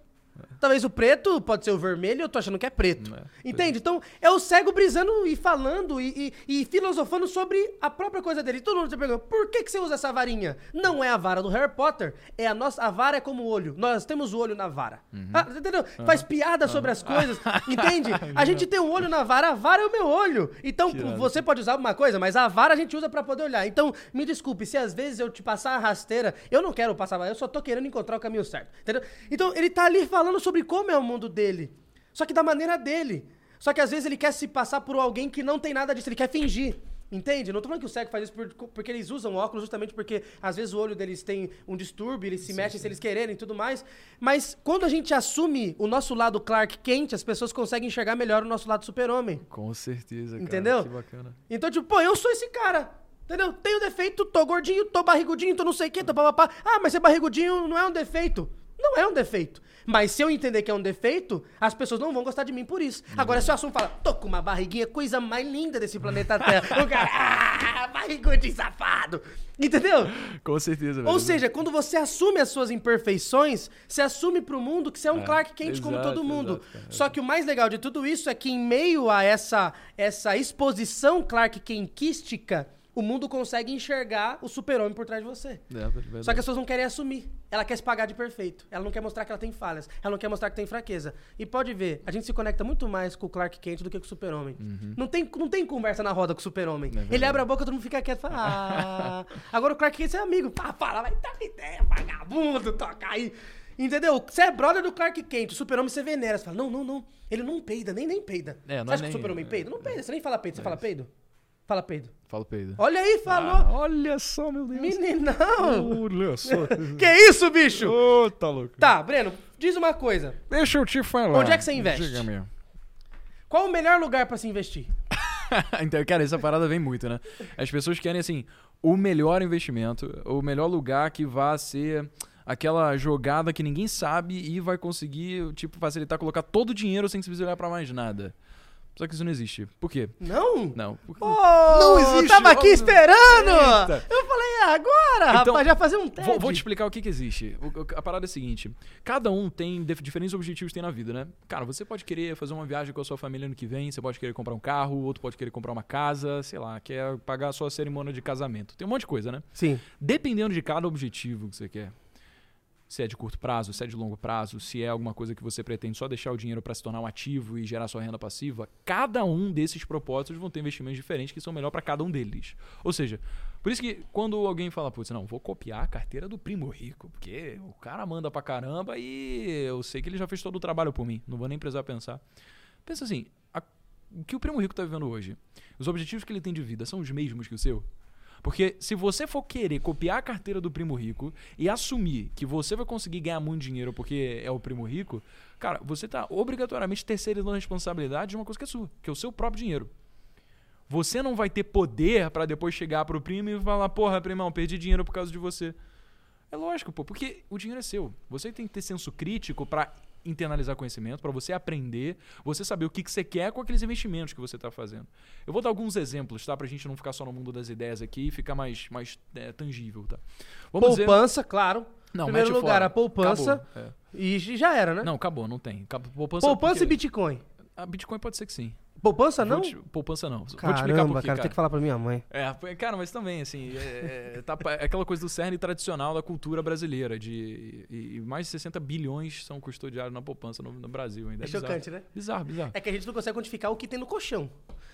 Talvez o preto pode ser o vermelho, eu tô achando que é preto. É, Entende? Então, é o cego brisando e falando e, e- e filosofando sobre a própria coisa dele. Todo mundo se pergunta, por que, que você usa essa varinha? Não é a vara do Harry Potter, é a nossa. A vara é como o olho. Nós temos o olho na vara. Uhum. Ah, entendeu? Faz piada sobre as coisas. [laughs] Entende? A gente tem um olho na vara, a vara é o meu olho. Então, Que irado. você pode usar uma coisa, mas a vara a gente usa pra poder olhar. Então, me desculpe, se às vezes eu te passar a rasteira, eu não quero passar, eu só tô querendo encontrar o caminho certo. Entendeu? Então, ele tá ali falando sobre como é o mundo dele. Só que da maneira dele. Só que às vezes ele quer se passar por alguém que não tem nada disso, ele quer fingir. Entende? Não tô falando que o cego faz isso por- porque eles usam óculos justamente porque às vezes o olho deles tem um distúrbio, eles se mexem se eles quererem e tudo mais. Mas quando a gente assume o nosso lado Clark Kent, as pessoas conseguem enxergar melhor o nosso lado super-homem. Com certeza, cara. Entendeu? Que bacana. Então, tipo, pô, eu sou esse cara. Entendeu? Tenho defeito, tô gordinho, tô barrigudinho, tô não sei o quê, tô papapá. Ah, mas ser barrigudinho não é um defeito. Não é um defeito. Mas se eu entender que é um defeito, as pessoas não vão gostar de mim por isso. Agora, se o assunto fala, tô com uma barriguinha, coisa mais linda desse planeta Terra. [laughs] o cara, ah, barrigudinho safado. Entendeu? Com certeza, velho. Ou seja, quando você assume as suas imperfeições, você assume pro mundo que você é um É, Clark Kent como exato, todo mundo. exato. Só que o mais legal de tudo isso é que em meio a essa, essa exposição Clark Kentística, o mundo consegue enxergar o super-homem por trás de você. É, verdade. Só que as pessoas não querem assumir. Ela quer se pagar de perfeito. Ela não quer mostrar que ela tem falhas. Ela não quer mostrar que tem fraqueza. E pode ver, a gente se conecta muito mais com o Clark Kent do que com o Super-Homem. Não, tem, não tem conversa na roda com o Super-Homem. Uhum. É. Ele abre a boca, todo mundo fica quieto. Fala, ah. Agora o Clark Kent é amigo. Pá, fala, vai dar ideia, vagabundo, toca aí. Entendeu? Você é brother do Clark Kent, o Super-Homem você venera. Você fala, não, não, não. Ele não peida, nem nem peida. É, não você é acha que nem- o Super-Homem é, peida? Não peida, você nem fala peido, você fala peido? Fala peido. Fala peido. Olha aí, falou. Ah, olha só, meu Deus. Meninão! Olha só. [laughs] Que isso, bicho? Ô, tá louco. Tá, Breno, diz uma coisa. Deixa eu te falar. Onde é que você investe? Diga-me. Qual o melhor lugar pra se investir? [laughs] então, cara, essa parada vem muito, né? As pessoas querem, assim, o melhor investimento, o melhor lugar que vá ser aquela jogada que ninguém sabe e vai conseguir, tipo, facilitar colocar todo o dinheiro sem precisar olhar pra mais nada. Só que isso não existe. Por quê? Não? Não. Pô, Não existe, Tava aqui esperando! Eita. Eu falei, é agora, Então, rapaz, já fazer um teste. Vou, vou te explicar o que, que existe. O- a parada é a seguinte: cada um tem dif- diferentes objetivos que tem na vida, né? Cara, você pode querer fazer uma viagem com a sua família ano que vem, você pode querer comprar um carro, outro pode querer comprar uma casa, sei lá, quer pagar a sua cerimônia de casamento. Tem um monte de coisa, né? Sim. Dependendo de cada objetivo que você quer, se é de curto prazo, se é de longo prazo, se é alguma coisa que você pretende só deixar o dinheiro para se tornar um ativo e gerar sua renda passiva, cada um desses propósitos vão ter investimentos diferentes que são melhor para cada um deles. Ou seja, por isso que quando alguém fala, putz, não, vou copiar a carteira do primo rico, porque o cara manda pra caramba e eu sei que ele já fez todo o trabalho por mim, não vou nem precisar pensar. Pensa assim, o que o primo rico tá vivendo hoje, os objetivos que ele tem de vida são os mesmos que o seu? Porque se você for querer copiar a carteira do primo rico e assumir que você vai conseguir ganhar muito dinheiro porque é o primo rico, cara, você tá obrigatoriamente terceirizando a responsabilidade de uma coisa que é sua, que é o seu próprio dinheiro. Você não vai ter poder pra depois chegar pro primo e falar, porra, primão, perdi dinheiro por causa de você. É lógico, pô, porque o dinheiro é seu. Você tem que ter senso crítico pra internalizar conhecimento, pra você aprender, você saber o que, que você quer com aqueles investimentos que você tá fazendo. Eu vou dar alguns exemplos, tá? Pra gente não ficar só no mundo das ideias aqui e ficar mais, mais é, tangível, tá? Vamos dizer... Poupança, claro. Não, Primeiro lugar, fora. a poupança. É. E já era, né? Não, acabou, não tem. Poupança, poupança porque- e Bitcoin. A Bitcoin pode ser que sim. Poupança não? Te- poupança não. Vou te Caramba, explicar por quê, cara, tem que falar pra minha mãe. É, cara, mas também, assim, é, é- tá- é aquela coisa do cerne tradicional da cultura brasileira, de e, e mais de 60 bilhões são custodiados na poupança no, no Brasil ainda. É bizarro. chocante, né? Bizarro, bizarro. É que a gente não consegue quantificar o que tem no colchão.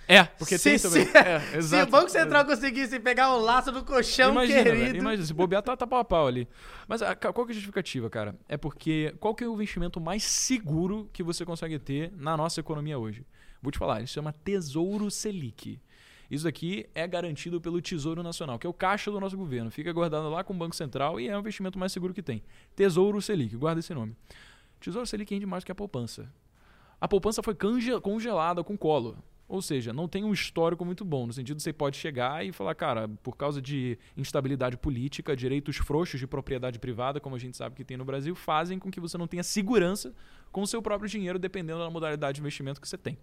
É, porque se, tem se- também. É, [laughs] se o Banco Central conseguisse pegar o laço do colchão, imagina, querido. velho, imagina, se bobear, tá, tá pau a pau ali. Mas a- qual que é a justificativa, cara? É porque qual que é o investimento mais seguro que você consegue ter na nossa economia hoje? Vou te falar, se chama Tesouro Selic. Isso aqui é garantido pelo Tesouro Nacional, que é o caixa do nosso governo. Fica guardado lá com o Banco Central e é o investimento mais seguro que tem. Tesouro Selic, guarda esse nome. Tesouro Selic rende mais que a poupança. A poupança foi congelada com colo. Ou seja, não tem um histórico muito bom, no sentido de você pode chegar e falar, cara, por causa de instabilidade política, direitos frouxos de propriedade privada, como a gente sabe que tem no Brasil, fazem com que você não tenha segurança com o seu próprio dinheiro, dependendo da modalidade de investimento que você tem.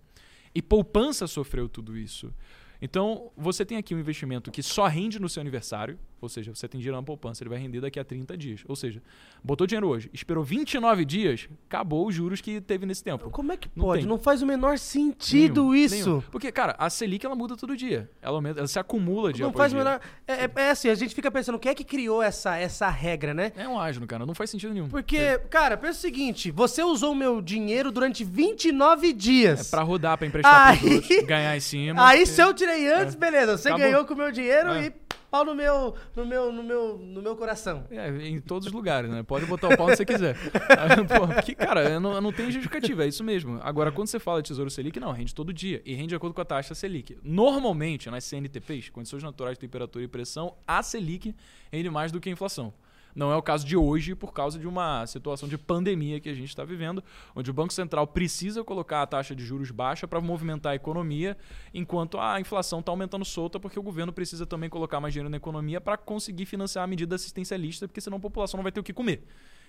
E poupança sofreu tudo isso. Então, você tem aqui um investimento que só rende no seu aniversário, ou seja, você tem dinheiro na poupança, ele vai render daqui a 30 dias. Ou seja, botou dinheiro hoje, esperou 29 dias, acabou os juros que teve nesse tempo. Como é que Não pode? tem. Não faz o menor sentido Nenhum, isso. nenhum. Porque, cara, a Selic ela muda todo dia. Ela, aumenta, ela se acumula dia Não faz o menor. É, é- é assim, a gente fica pensando, quem é que criou essa, essa regra, né? É um asno, cara. Não faz sentido nenhum. Porque, cara, pensa o seguinte: você usou o meu dinheiro durante 29 É dias. pra rodar, pra emprestar Aí- ganhar em cima. [laughs] Aí se eu tirei antes, beleza. Você Acabou. ganhou com o meu dinheiro É. e pau no meu, no meu, no meu, no meu coração. É, em todos os lugares, né? Pode botar o pau onde você quiser. Aí, [laughs] Pô, que, cara, não, não tem justificativa, é isso mesmo. Agora, quando você fala de Tesouro Selic, não, rende todo dia. E rende de acordo com a taxa Selic. Normalmente, nas CNTPs, condições naturais de temperatura e pressão, a Selic rende mais do que a inflação. Não é o caso de hoje por causa de uma situação de pandemia que a gente está vivendo, onde o Banco Central precisa colocar a taxa de juros baixa para movimentar a economia, enquanto a inflação está aumentando solta, porque o governo precisa também colocar mais dinheiro na economia para conseguir financiar a medida assistencialista, porque senão a população não vai ter o que comer.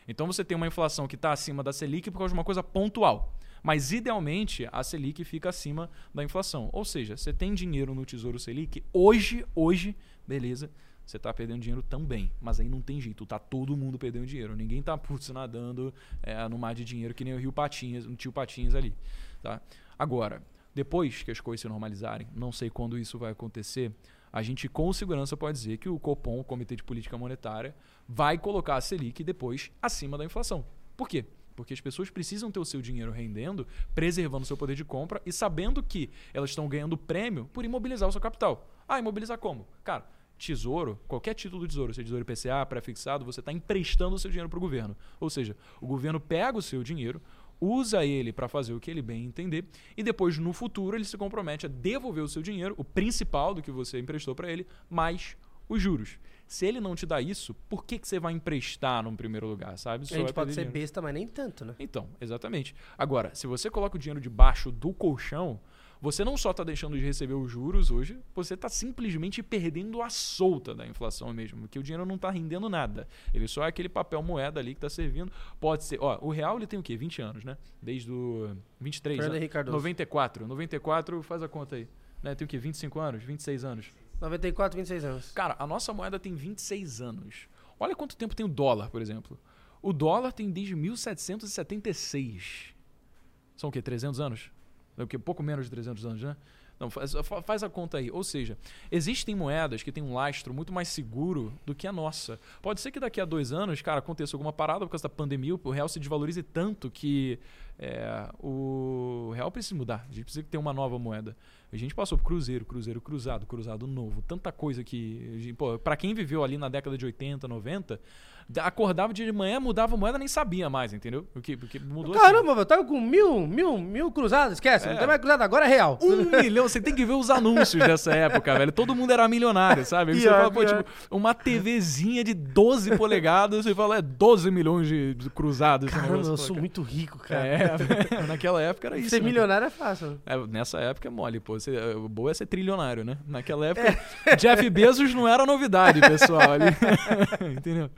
Então você tem uma inflação que está acima da Selic por causa de uma coisa pontual. Mas idealmente a Selic fica acima da inflação. Ou seja, você tem dinheiro no Tesouro Selic, hoje, hoje, beleza, você está perdendo dinheiro também. Mas aí não tem jeito, tá todo mundo perdendo dinheiro. Ninguém tá putz, nadando é, no mar de dinheiro que nem o Rio Patinhas, no tio Patinhas ali. Tá? Agora, Depois que as coisas se normalizarem, não sei quando isso vai acontecer, a gente com segurança pode dizer que o Copom, o Comitê de Política Monetária, vai colocar a Selic depois acima da inflação. Por quê? Porque as pessoas precisam ter o seu dinheiro rendendo, preservando o seu poder de compra e sabendo que elas estão ganhando prêmio por imobilizar o seu capital. Ah, imobilizar como? Cara, tesouro, qualquer título do tesouro, seja tesouro IPCA, pré-fixado, você está emprestando o seu dinheiro para o governo. Ou seja, o governo pega o seu dinheiro, usa ele para fazer o que ele bem entender e depois no futuro ele se compromete a devolver o seu dinheiro, o principal do que você emprestou para ele, mais os juros. Se ele não te dá isso, por que, que você vai emprestar num primeiro lugar, sabe? a gente pode ser dinheiro. besta, mas nem tanto, né? Então, exatamente. Agora, se você coloca o dinheiro debaixo do colchão, você não só está deixando de receber os juros hoje, você está simplesmente perdendo a solta da inflação mesmo, porque o dinheiro não está rendendo nada. Ele só é aquele papel moeda ali que está servindo. Pode ser, ó, o real ele tem o quê? 20 anos, né? Desde o 23, Fernando Ricardo. 94. 94, faz a conta aí. Né? Tem o quê? 25 anos? 26 anos? 94, 26 anos. Cara, a nossa moeda tem 26 anos. Olha quanto tempo tem o dólar, por exemplo. O dólar tem desde 1776. São o quê? 300 anos? É o que pouco menos de 300 anos, né? Não, faz, faz, a conta aí. Ou seja, existem moedas que têm um lastro muito mais seguro do que a nossa. Pode ser que daqui a dois anos, cara, aconteça alguma parada por causa da pandemia, o real se desvalorize tanto que é, o real precisa mudar. A gente precisa ter uma nova moeda. A gente passou por cruzeiro, cruzeiro cruzado, cruzado novo. Tanta coisa que. Para quem viveu ali na década de 80, 90, acordava de manhã, mudava a moeda, nem sabia mais, entendeu? Porque, porque mudou Caramba, assim. eu tava com mil, mil, mil cruzados, esquece. É. Não tem mais cruzado, agora é real. Um [laughs] milhão, você tem que ver os anúncios dessa época, velho. Todo mundo era milionário, sabe? Pior, você fala, pô, tipo, uma TVzinha de 12 polegadas, você fala, é 12 milhões de, cruzados. Caramba, eu sou muito rico, cara. É, [laughs] naquela época era isso. Ser né? milionário é fácil. É, nessa época é mole, pô. Você, o boa é ser trilionário, né? Naquela época, é. Jeff Bezos não era novidade, pessoal. Ali. [laughs] Entendeu?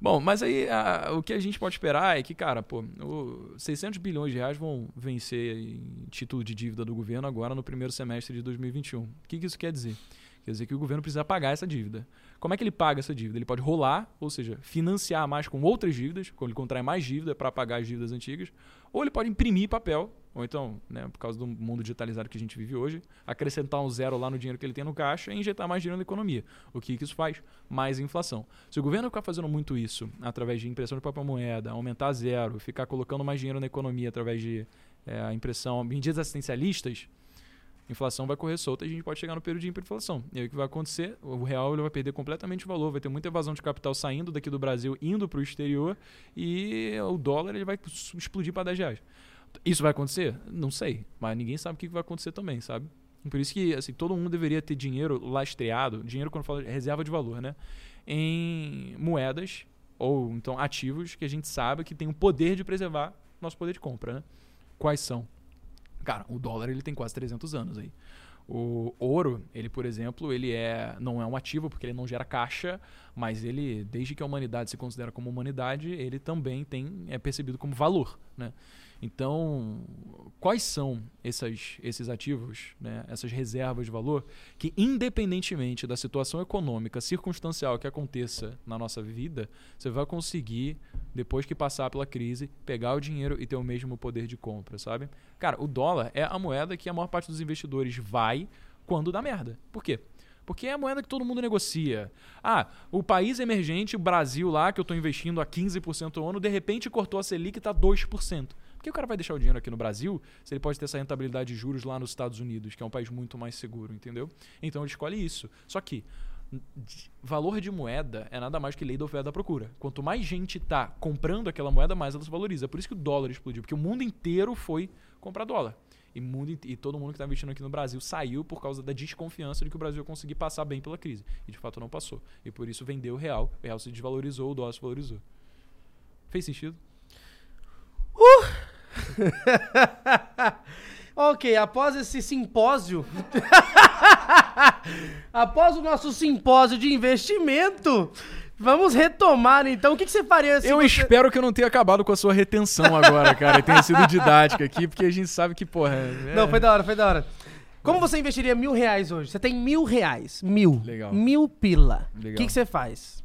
Bom, mas aí a, o que a gente pode esperar é que, cara, pô, o 600 bilhões de reais vão vencer em título de dívida do governo agora no primeiro semestre de 2021. O que, que isso quer dizer? Quer dizer que o governo precisa pagar essa dívida. Como é que ele paga essa dívida? Ele pode rolar, ou seja, financiar mais com outras dívidas, quando ele contrai mais dívida para pagar as dívidas antigas, ou ele pode imprimir papel, ou então, né, por causa do mundo digitalizado que a gente vive hoje, acrescentar um zero lá no dinheiro que ele tem no caixa e injetar mais dinheiro na economia. O que, que isso faz? Mais inflação. Se o governo ficar fazendo muito isso através de impressão de papel moeda, aumentar zero, ficar colocando mais dinheiro na economia através de é, impressão, medidas assistencialistas, inflação vai correr solta e a gente pode chegar no período de hiperinflação. E aí o que vai acontecer? O real ele vai perder completamente o valor, vai ter muita evasão de capital saindo daqui do Brasil, indo para o exterior, e o dólar ele vai explodir para 10 reais. Isso vai acontecer? Não sei, mas ninguém sabe o que vai acontecer também, sabe? Por isso que assim, todo mundo deveria ter dinheiro lastreado, dinheiro quando fala reserva de valor, né? Em moedas ou então ativos que a gente sabe que tem o poder de preservar nosso poder de compra, né? Quais são? Cara, o dólar ele tem quase 300 anos aí. O ouro, ele, por exemplo, ele é não é um ativo porque ele não gera caixa, mas ele, desde que a humanidade se considera como humanidade, ele também tem é percebido como valor, né? Então, quais são essas, esses ativos, né, essas reservas de valor, que independentemente da situação econômica circunstancial que aconteça na nossa vida, você vai conseguir, depois que passar pela crise, pegar o dinheiro e ter o mesmo poder de compra, sabe? Cara, o dólar é a moeda que a maior parte dos investidores vai quando dá merda. Por quê? Porque é a moeda que todo mundo negocia. Ah, o país emergente, o Brasil lá, que eu estou investindo a 15% ao ano, de repente cortou a Selic e está 2%. Por que o cara vai deixar o dinheiro aqui no Brasil se ele pode ter essa rentabilidade de juros lá nos Estados Unidos, que é um país muito mais seguro, entendeu? Então ele escolhe isso. Só que valor de moeda é nada mais que lei da oferta da procura. Quanto mais gente está comprando aquela moeda, mais ela se valoriza. Por isso que o dólar explodiu, porque o mundo inteiro foi comprar dólar. E, mundo, e todo mundo que está investindo aqui no Brasil saiu por causa da desconfiança de que o Brasil ia conseguir passar bem pela crise. E de fato não passou. E por isso vendeu o real, o real se desvalorizou, o dólar se valorizou. Fez sentido? Uh! [laughs] ok, após esse simpósio. [laughs] após o nosso simpósio de investimento. Vamos retomar então. O que, que você faria se Eu você... espero que eu não tenha acabado com a sua retenção agora, cara. E tenha sido didática aqui, porque a gente sabe que, porra. É... Não, foi da hora, foi da hora. Como você investiria mil reais hoje? Você tem mil reais. Mil. Legal. Mil pila. O que, que você faz?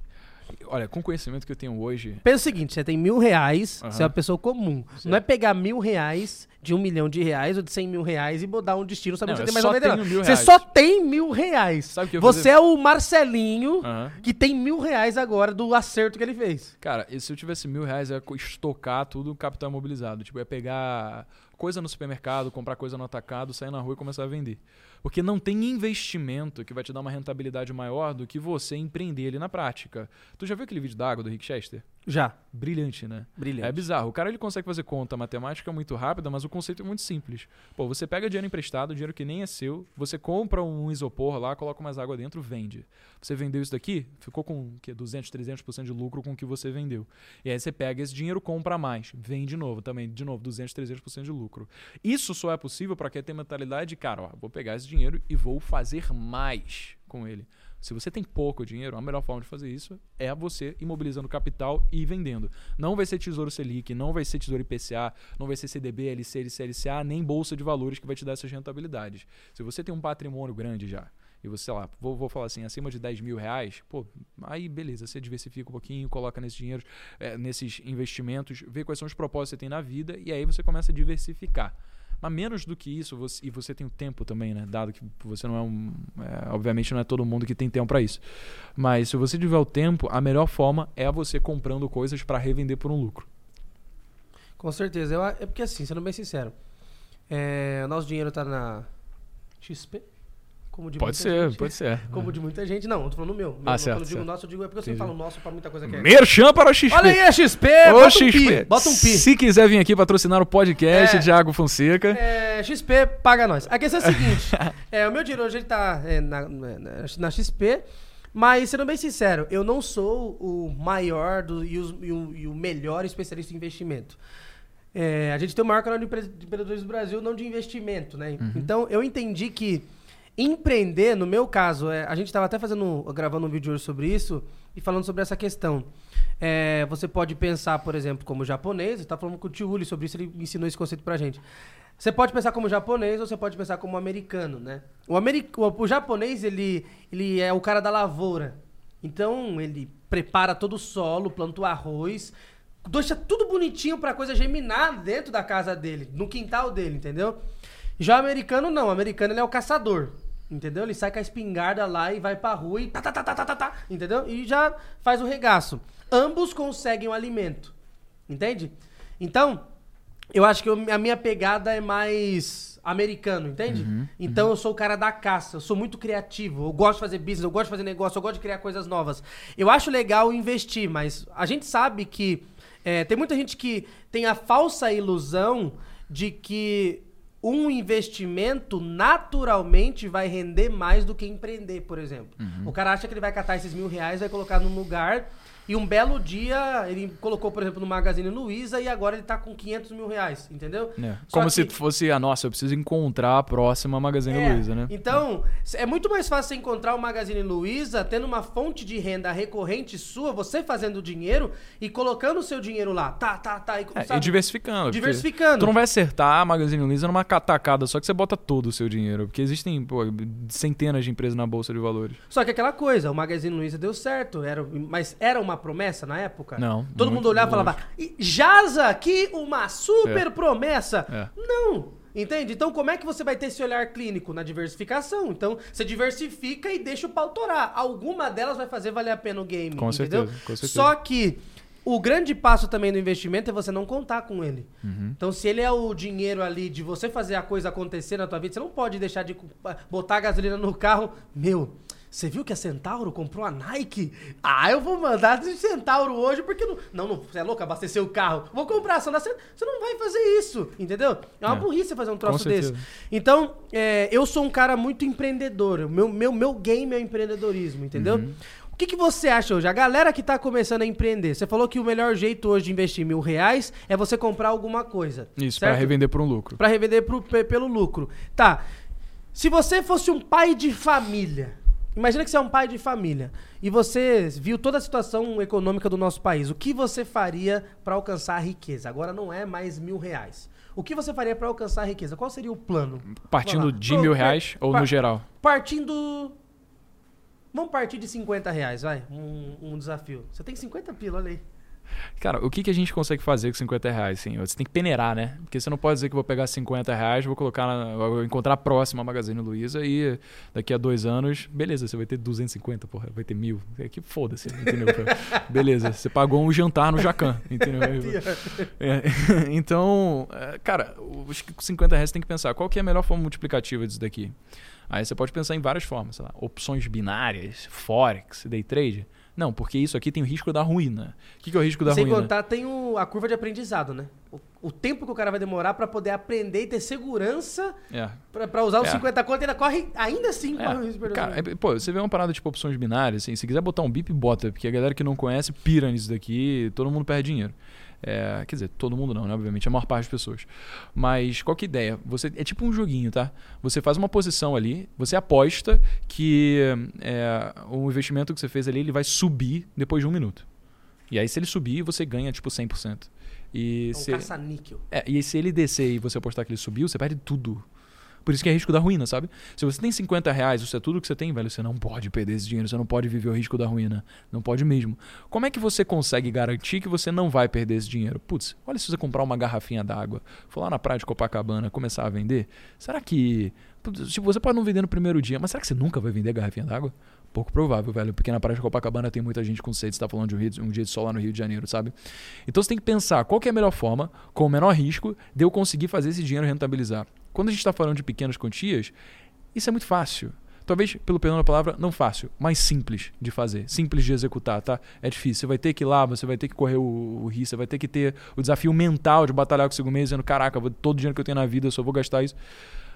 Olha, com o conhecimento que eu tenho hoje. Pensa o seguinte: você tem mil reais, Aham. você é uma pessoa comum. Não é pegar mil reais de um milhão de reais ou de cem mil reais e botar um destino sabendo Não, que você tem mais ou menos. Você só tem mil reais. Sabe o que eu você fazer? é o Marcelinho Aham. que tem mil reais agora do acerto que ele fez. Cara, e se eu tivesse mil reais, eu ia estocar tudo capital imobilizado. Tipo, ia pegar coisa no supermercado, comprar coisa no atacado, sair na rua e começar a vender. Porque não tem investimento que vai te dar uma rentabilidade maior do que você empreender ele na prática. Tu já viu aquele vídeo da água do Rick Chester? Já. Brilhante, né? Brilhante. É bizarro. O cara ele consegue fazer conta matemática muito rápida, mas o conceito é muito simples. Pô, você pega dinheiro emprestado, dinheiro que nem é seu, você compra um isopor lá, coloca mais água dentro, vende. Você vendeu isso daqui, ficou com o quê? 200, 300% de lucro com o que você vendeu. E aí você pega esse dinheiro, compra mais, vende de novo, também, de novo, 200, 300% de lucro. Isso só é possível para quem tem mentalidade de, cara, ó, vou pegar esse dinheiro e vou fazer mais com ele. Se você tem pouco dinheiro, a melhor forma de fazer isso é você imobilizando capital e vendendo. Não vai ser Tesouro Selic, não vai ser Tesouro IPCA, não vai ser CDB, LC, LC, LCA, nem Bolsa de Valores que vai te dar essas rentabilidades. Se você tem um patrimônio grande já, e você, sei lá, vou, vou falar assim, acima de 10 mil reais, pô, aí beleza, você diversifica um pouquinho, coloca nesse dinheiro, eh, nesses investimentos, vê quais são os propósitos que você tem na vida, e aí você começa a diversificar. Mas menos do que isso, você- e você tem o tempo também, né? Dado que você não é um. é, obviamente não é todo mundo que tem tempo para isso. Mas se você tiver o tempo, a melhor forma é você comprando coisas para revender por um lucro. Com certeza. Eu, é porque assim, sendo bem sincero, é, nosso dinheiro tá na XP. Como de Pode muita ser, gente. pode ser. Como de muita gente. Não, eu tô falando o meu. meu Ah, quando certo, eu digo certo. nosso, eu digo é porque eu sempre Entendi. falo nosso pra muita coisa que é. Merchan para o XP. Olha aí a XP! Ô, bota um XP. pi! Bota um pi! Se quiser vir aqui patrocinar o podcast, É. Thiago Fonseca. É, XP paga nós. A questão é a [laughs] seguinte: é, o meu dinheiro hoje ele tá é, na, na, na XP, mas sendo bem sincero, eu não sou o maior do, e, os- e o, e o melhor especialista em investimento. É, a gente tem o maior canal de empre- de empreendedores do Brasil, não de investimento, né? Então eu entendi que empreender, no meu caso, é, a gente estava até fazendo, gravando um vídeo hoje sobre isso e falando sobre essa questão. É, você pode pensar, por exemplo, como japonês, estava falando com o tio Uli sobre isso, ele ensinou esse conceito pra gente. Você pode pensar como japonês ou você pode pensar como americano, né? O, americ... o, o japonês, ele, ele é o cara da lavoura. Então, ele prepara todo o solo, planta o arroz, deixa tudo bonitinho pra coisa germinar dentro da casa dele, no quintal dele, entendeu? Já o americano não, o americano ele é o caçador. Entendeu? Ele sai com a espingarda lá e vai pra rua e tá, tá, tá, tá, tá, tá, tá, entendeu? E já faz o regaço. Ambos conseguem o alimento. Entende? Então, eu acho que eu- a minha pegada é mais americano, entende? então eu sou o cara da caça, eu sou muito criativo, eu gosto de fazer business, eu gosto de fazer negócio, eu gosto de criar coisas novas. Eu acho legal investir, mas a gente sabe que é, tem muita gente que tem a falsa ilusão de que um investimento naturalmente vai render mais do que empreender, por exemplo. O cara acha que ele vai catar esses mil reais, vai colocar num lugar e um belo dia ele colocou, por exemplo, no Magazine Luiza e agora ele tá com 500 mil reais, entendeu? É. Como que- se fosse a nossa, eu preciso encontrar a próxima Magazine É, Luiza, né? Então, é muito mais fácil você encontrar o Magazine Luiza tendo uma fonte de renda recorrente sua, você fazendo dinheiro e colocando o seu dinheiro lá. Tá, tá, tá. E, É, e diversificando. Diversificando. Tu não vai acertar a Magazine Luiza numa catacada só que você bota todo o seu dinheiro. Porque existem pô, centenas de empresas na Bolsa de Valores. Só que aquela coisa, o Magazine Luiza deu certo, era, mas era uma promessa na época? Não, Todo muito mundo olhava e falava, "E Jaza aqui uma super É. promessa. É. Não. Entende? Então, como é que você vai ter esse olhar clínico na diversificação? Então, você diversifica e deixa o pau torar. Alguma delas vai fazer valer a pena o game. Com entendeu? certeza, com certeza. Só que o grande passo também do investimento é você não contar com ele. Uhum. Então, se ele é o dinheiro ali de você fazer a coisa acontecer na tua vida, você não pode deixar de botar gasolina no carro. Meu, você viu que a Centauro comprou a Nike? Ah, eu vou mandar de Centauro hoje porque não. Não, não você é louco, abastecer o carro. Vou comprar ação da Centauro. Você não vai fazer isso, entendeu? É uma É. burrice fazer um troço desse. Então, é, eu sou um cara muito empreendedor. Meu, meu, meu game é o empreendedorismo, entendeu? Uhum. O que, que você acha hoje? A galera que tá começando a empreender, você falou que o melhor jeito hoje de investir mil reais é você comprar alguma coisa. Isso, para revender por um lucro. Pra revender pro- pe- pelo lucro. Tá. Se você fosse um pai de família, imagina que você é um pai de família e você viu toda a situação econômica do nosso país, o que você faria pra alcançar a riqueza? Agora não é mais mil reais. O que você faria pra alcançar a riqueza? Qual seria o plano? Partindo de Pro- mil reais ou no geral? Partindo Vamos partir de 50 reais, vai. Um, um desafio. Você tem 50 pila, olha aí. Cara, o que, que a gente consegue fazer com 50 reais? Assim? Você tem que peneirar, né? Porque você não pode dizer que eu vou pegar 50 reais, vou colocar, na, vou encontrar a próxima Magazine Luiza e daqui a dois anos, beleza, você vai ter 250, porra, vai ter mil. É que foda-se, entendeu? [laughs] beleza, você pagou um jantar no Jacan, entendeu? [laughs] é, [laughs] então, é, cara, os 50 reais você tem que pensar qual que é a melhor forma multiplicativa disso daqui. Aí você pode pensar em várias formas, sei lá, opções binárias, forex, day trade. Não, porque isso aqui tem o risco da ruína. O que, que é o risco da Sem ruína? Sem contar, tem o, a curva de aprendizado, né? O, o, tempo que o cara vai demorar para poder aprender e ter segurança é. para usar os é. 50 contas, ainda corre, ainda assim é. corre o risco de Cara, é, pô, você vê uma parada tipo opções binárias, assim, se quiser botar um bip, bota, porque a galera que não conhece pira nisso daqui, todo mundo perde dinheiro. É, quer dizer, todo mundo não, né? Obviamente, a maior parte das pessoas. Mas qual que é a ideia? Você, é tipo um joguinho, tá? Você faz uma posição ali, você aposta que é, o investimento que você fez ali ele vai subir depois de um minuto. E aí, se ele subir, você ganha tipo 100%. E é um se, caça-níquel. É, e se ele descer e você apostar que ele subiu, você perde tudo. Por isso que é risco da ruína, sabe? Se você tem 50 reais, isso é tudo que você tem, velho, você não pode perder esse dinheiro, você não pode viver o risco da ruína. Não pode mesmo. Como é que você consegue garantir que você não vai perder esse dinheiro? Putz, olha se você comprar uma garrafinha d'água, for lá na praia de Copacabana começar a vender, será que. Se você pode não vender no primeiro dia, mas será que você nunca vai vender garrafinha d'água? Pouco provável, velho, porque na praia de Copacabana tem muita gente com sede, você tá falando de um, rio, um dia de sol lá no Rio de Janeiro, sabe? Então você tem que pensar qual que é a melhor forma, com o menor risco, de eu conseguir fazer esse dinheiro rentabilizar. Quando a gente está falando de pequenas quantias, isso é muito fácil. Talvez, pelo perdão da palavra, não fácil, mas simples de fazer, simples de executar, tá? É difícil. Você vai ter que ir lá, você vai ter que correr o, o risco, você vai ter que ter o desafio mental de batalhar consigo mesmo, dizendo: caraca, todo o dinheiro que eu tenho na vida, eu só vou gastar isso.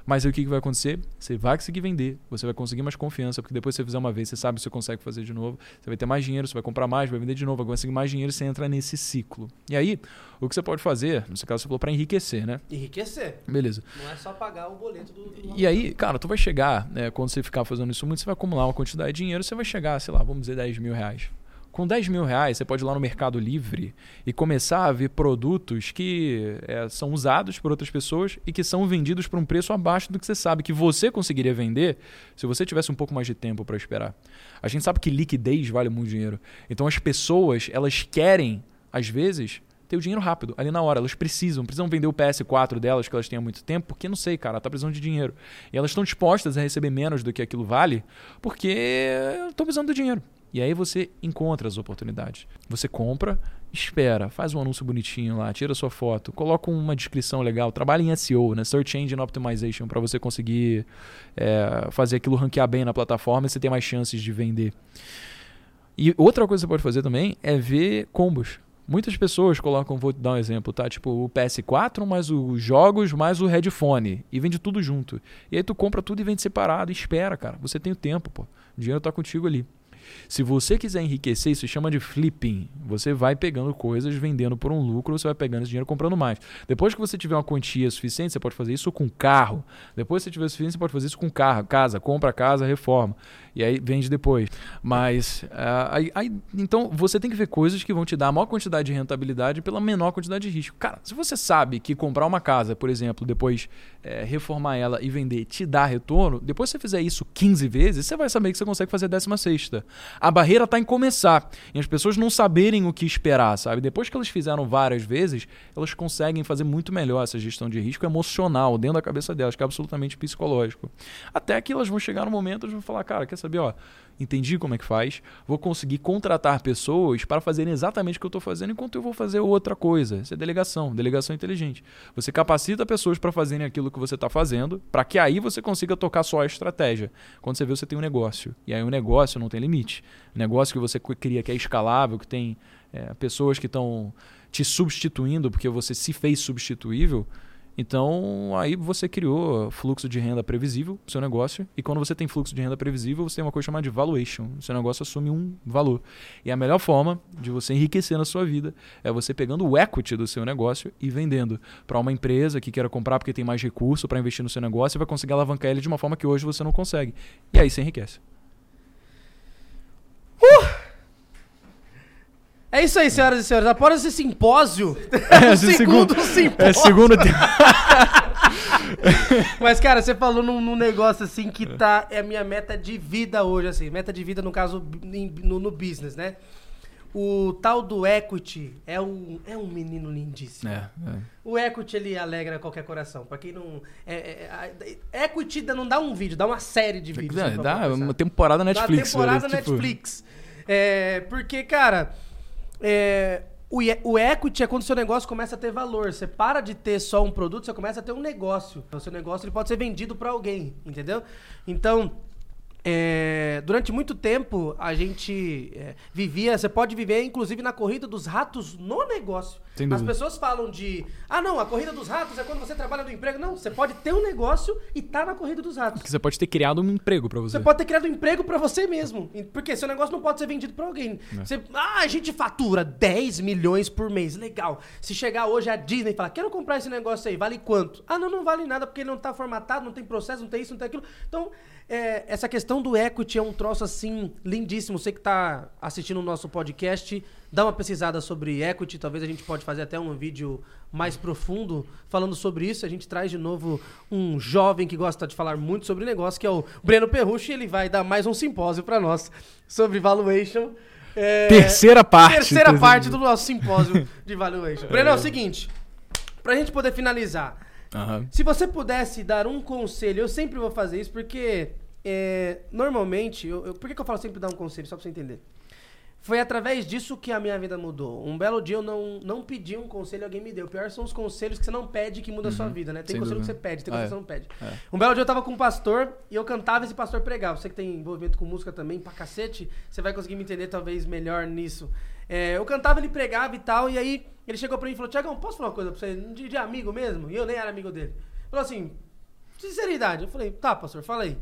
Mas aí o que, que vai acontecer? Você vai conseguir vender, você vai conseguir mais confiança, porque depois você fizer uma vez, você sabe se você consegue fazer de novo, você vai ter mais dinheiro, você vai comprar mais, vai vender de novo, vai conseguir mais dinheiro, você entra nesse ciclo. E aí, o que você pode fazer, no seu caso você falou para enriquecer, né? Enriquecer. Beleza. Não é só pagar o boleto do. do e aí, cara, tu vai chegar, né, quando você ficar fazendo isso muito, você vai acumular uma quantidade de dinheiro, você vai chegar, sei lá, vamos dizer 10 mil reais. Com 10 mil reais, você pode ir lá no Mercado Livre e começar a ver produtos que é, são usados por outras pessoas e que são vendidos por um preço abaixo do que você sabe que você conseguiria vender se você tivesse um pouco mais de tempo para esperar. A gente sabe que liquidez vale muito dinheiro. Então as pessoas, elas querem, às vezes, ter o dinheiro rápido, ali na hora. Elas precisam, precisam vender o PS4 delas, que elas têm há muito tempo, porque não sei, cara, tá precisando de dinheiro. E elas estão dispostas a receber menos do que aquilo vale, porque estão precisando do dinheiro. E aí você encontra as oportunidades. Você compra, espera, faz um anúncio bonitinho lá, tira sua foto, coloca uma descrição legal, trabalha em SEO, né? Search Engine Optimization, para você conseguir é, fazer aquilo ranquear bem na plataforma e você ter mais chances de vender. E outra coisa que você pode fazer também é ver combos. Muitas pessoas colocam, vou dar um exemplo, tá? Tipo o PS4 mais os jogos mais o headphone e vende tudo junto. E aí tu compra tudo e vende separado espera, cara. Você tem o tempo, pô. O dinheiro tá contigo ali. Se você quiser enriquecer, isso chama de flipping. Você vai pegando coisas, vendendo por um lucro, você vai pegando esse dinheiro comprando mais. Depois que você tiver uma quantia suficiente, você pode fazer isso com carro. Depois que você tiver suficiente, você pode fazer isso com carro, casa, compra casa, reforma. E aí vende depois. Mas, uh, aí, aí, então, você tem que ver coisas que vão te dar a maior quantidade de rentabilidade pela menor quantidade de risco. Cara, se você sabe que comprar uma casa, por exemplo, depois é, reformar ela e vender te dá retorno, depois você fizer isso 15 vezes, você vai saber que você consegue fazer a 16 sexta. A barreira está em começar. E as pessoas não saberem o que esperar, sabe? Depois que elas fizeram várias vezes, elas conseguem fazer muito melhor essa gestão de risco emocional dentro da cabeça delas, que é absolutamente psicológico. Até que elas vão chegar no momento e vão falar, cara, quer saber, ó, entendi como é que faz, vou conseguir contratar pessoas para fazerem exatamente o que eu estou fazendo enquanto eu vou fazer outra coisa. Isso é delegação, delegação inteligente. Você capacita pessoas para fazerem aquilo que você está fazendo, para que aí você consiga tocar só a estratégia. Quando você vê, você tem um negócio. E aí o um negócio não tem limite. negócio que você cria que é escalável, que tem é, pessoas que estão te substituindo porque você se fez substituível, então, aí você criou fluxo de renda previsível para seu negócio. E quando você tem fluxo de renda previsível, você tem uma coisa chamada de valuation. O seu negócio assume um valor. E a melhor forma de você enriquecer na sua vida é você pegando o equity do seu negócio e vendendo para uma empresa que queira comprar porque tem mais recurso para investir no seu negócio e vai conseguir alavancar ele de uma forma que hoje você não consegue. E aí você enriquece. Uh! É isso aí, senhoras e senhores. Após esse simpósio, [laughs] é, esse segundo, segundo simpósio. É, segundo... [laughs] Mas, cara, você falou num, num negócio assim que tá. É a minha meta de vida hoje, assim. Meta de vida, no caso, no, no business, né? O tal do equity é um, é um menino lindíssimo. É, é. O equity, ele alegra qualquer coração. Pra quem não. É, é, é- equity dá- não dá um vídeo, dá uma série de vídeos. Dá, assim, dá conversar. uma temporada Netflix. Da temporada velho, tipo, Netflix. É, porque, cara, é, o, o equity é quando o seu negócio começa a ter valor. Você para de ter só um produto, você começa a ter um negócio. O seu negócio ele pode ser vendido pra alguém, entendeu? Então, é, durante muito tempo a gente é, vivia, você pode viver inclusive na corrida dos ratos no negócio. As pessoas falam de, ah não, a corrida dos ratos é quando você trabalha no emprego. Não, você pode ter um negócio e tá na corrida dos ratos. Porque você pode ter criado um emprego pra você. Você pode ter criado um emprego pra você mesmo. Porque seu negócio não pode ser vendido pra alguém. É. Você, ah, a gente fatura 10 milhões por mês. Legal. Se chegar hoje a Disney e falar, quero comprar esse negócio aí, vale quanto? Ah, não, não vale nada porque ele não tá formatado, não tem processo, não tem isso, não tem aquilo. Então, é, essa questão do equity é um troço assim lindíssimo. Você que tá assistindo o nosso podcast, dá uma pesquisada sobre equity. Talvez a gente pode fazer até um vídeo mais profundo falando sobre isso. A gente traz de novo um jovem que gosta de falar muito sobre negócio, que é o Breno Perrucci. Ele vai dar mais um simpósio para nós sobre valuation. É, Terceira parte. Terceira parte do nosso simpósio de valuation. Breno, é o seguinte, pra gente poder finalizar. Aham. Se você pudesse dar um conselho, eu sempre vou fazer isso porque é, normalmente, eu, eu- por que, que eu falo sempre dar um conselho? Só pra você entender. Foi através disso que a minha vida mudou. Um belo dia eu não, não pedi um conselho, alguém me deu. O pior são os conselhos que você não pede que muda a sua vida, né? Tem conselho dúvida. que você pede, tem Ah, conselho é. que você não pede. É. Um belo dia eu tava com um pastor e eu cantava e esse pastor pregava. Você que tem envolvimento com música também, pra cacete, você vai conseguir me entender talvez melhor nisso. É, eu cantava, ele pregava e tal, e aí ele chegou pra mim e falou: Tiagão, posso falar uma coisa pra você? De, de amigo mesmo? E eu nem era amigo dele. Falou assim: sinceridade. Eu falei: tá, pastor, fala aí.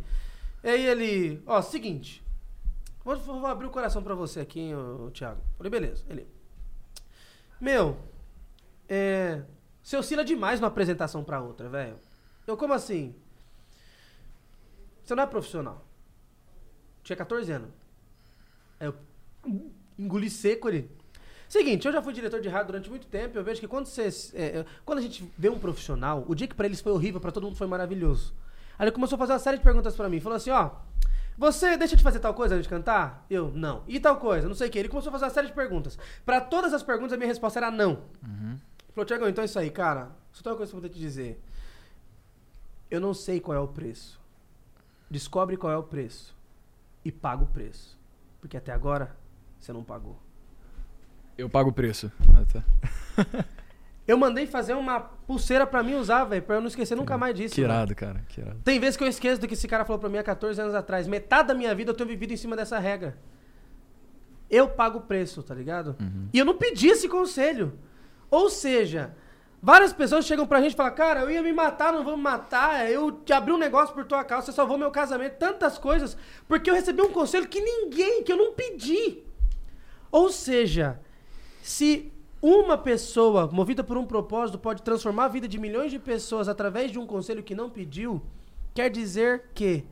E aí ele: ó, seguinte. Vou, vou abrir o coração pra você aqui, hein, Thiago. Falei: beleza. Ele: meu, é. Você oscila demais numa apresentação pra outra, velho. Eu, como assim? Você não é profissional. Tinha 14 anos. Aí eu engoli seco ali. Seguinte, eu já fui diretor de rádio durante muito tempo. Eu vejo que quando você. é, é, quando a gente vê um profissional, o dia que pra eles foi horrível, pra todo mundo foi maravilhoso. Aí ele começou a fazer uma série de perguntas pra mim. Falou assim: ó, você deixa de fazer tal coisa antes de cantar? Eu, não. E tal coisa? Não sei o que. Ele começou a fazer uma série de perguntas. Pra todas as perguntas, a minha resposta era não. Falou, Tiagão, então é isso aí, cara. Só tem uma coisa que eu vou te dizer. Eu não sei qual é o preço. Descobre qual é o preço. E paga o preço. Porque até agora, você não pagou. Eu pago o preço. Ah, tá. [laughs] Eu mandei fazer uma pulseira pra mim usar, velho, pra eu não esquecer nunca mais disso. Que velho. irado, cara. Que irado. Tem vezes que eu esqueço do que esse cara falou pra mim há 14 anos atrás. Metade da minha vida eu tenho vivido em cima dessa regra. Eu pago o preço, tá ligado? Uhum. E eu não pedi esse conselho. Ou seja, várias pessoas chegam pra gente e falam, cara, eu ia me matar, não vou me matar, eu te abri um negócio por tua causa, você salvou meu casamento, tantas coisas, porque eu recebi um conselho que ninguém, que eu não pedi. Ou seja, se uma pessoa movida por um propósito pode transformar a vida de milhões de pessoas através de um conselho que não pediu, quer dizer que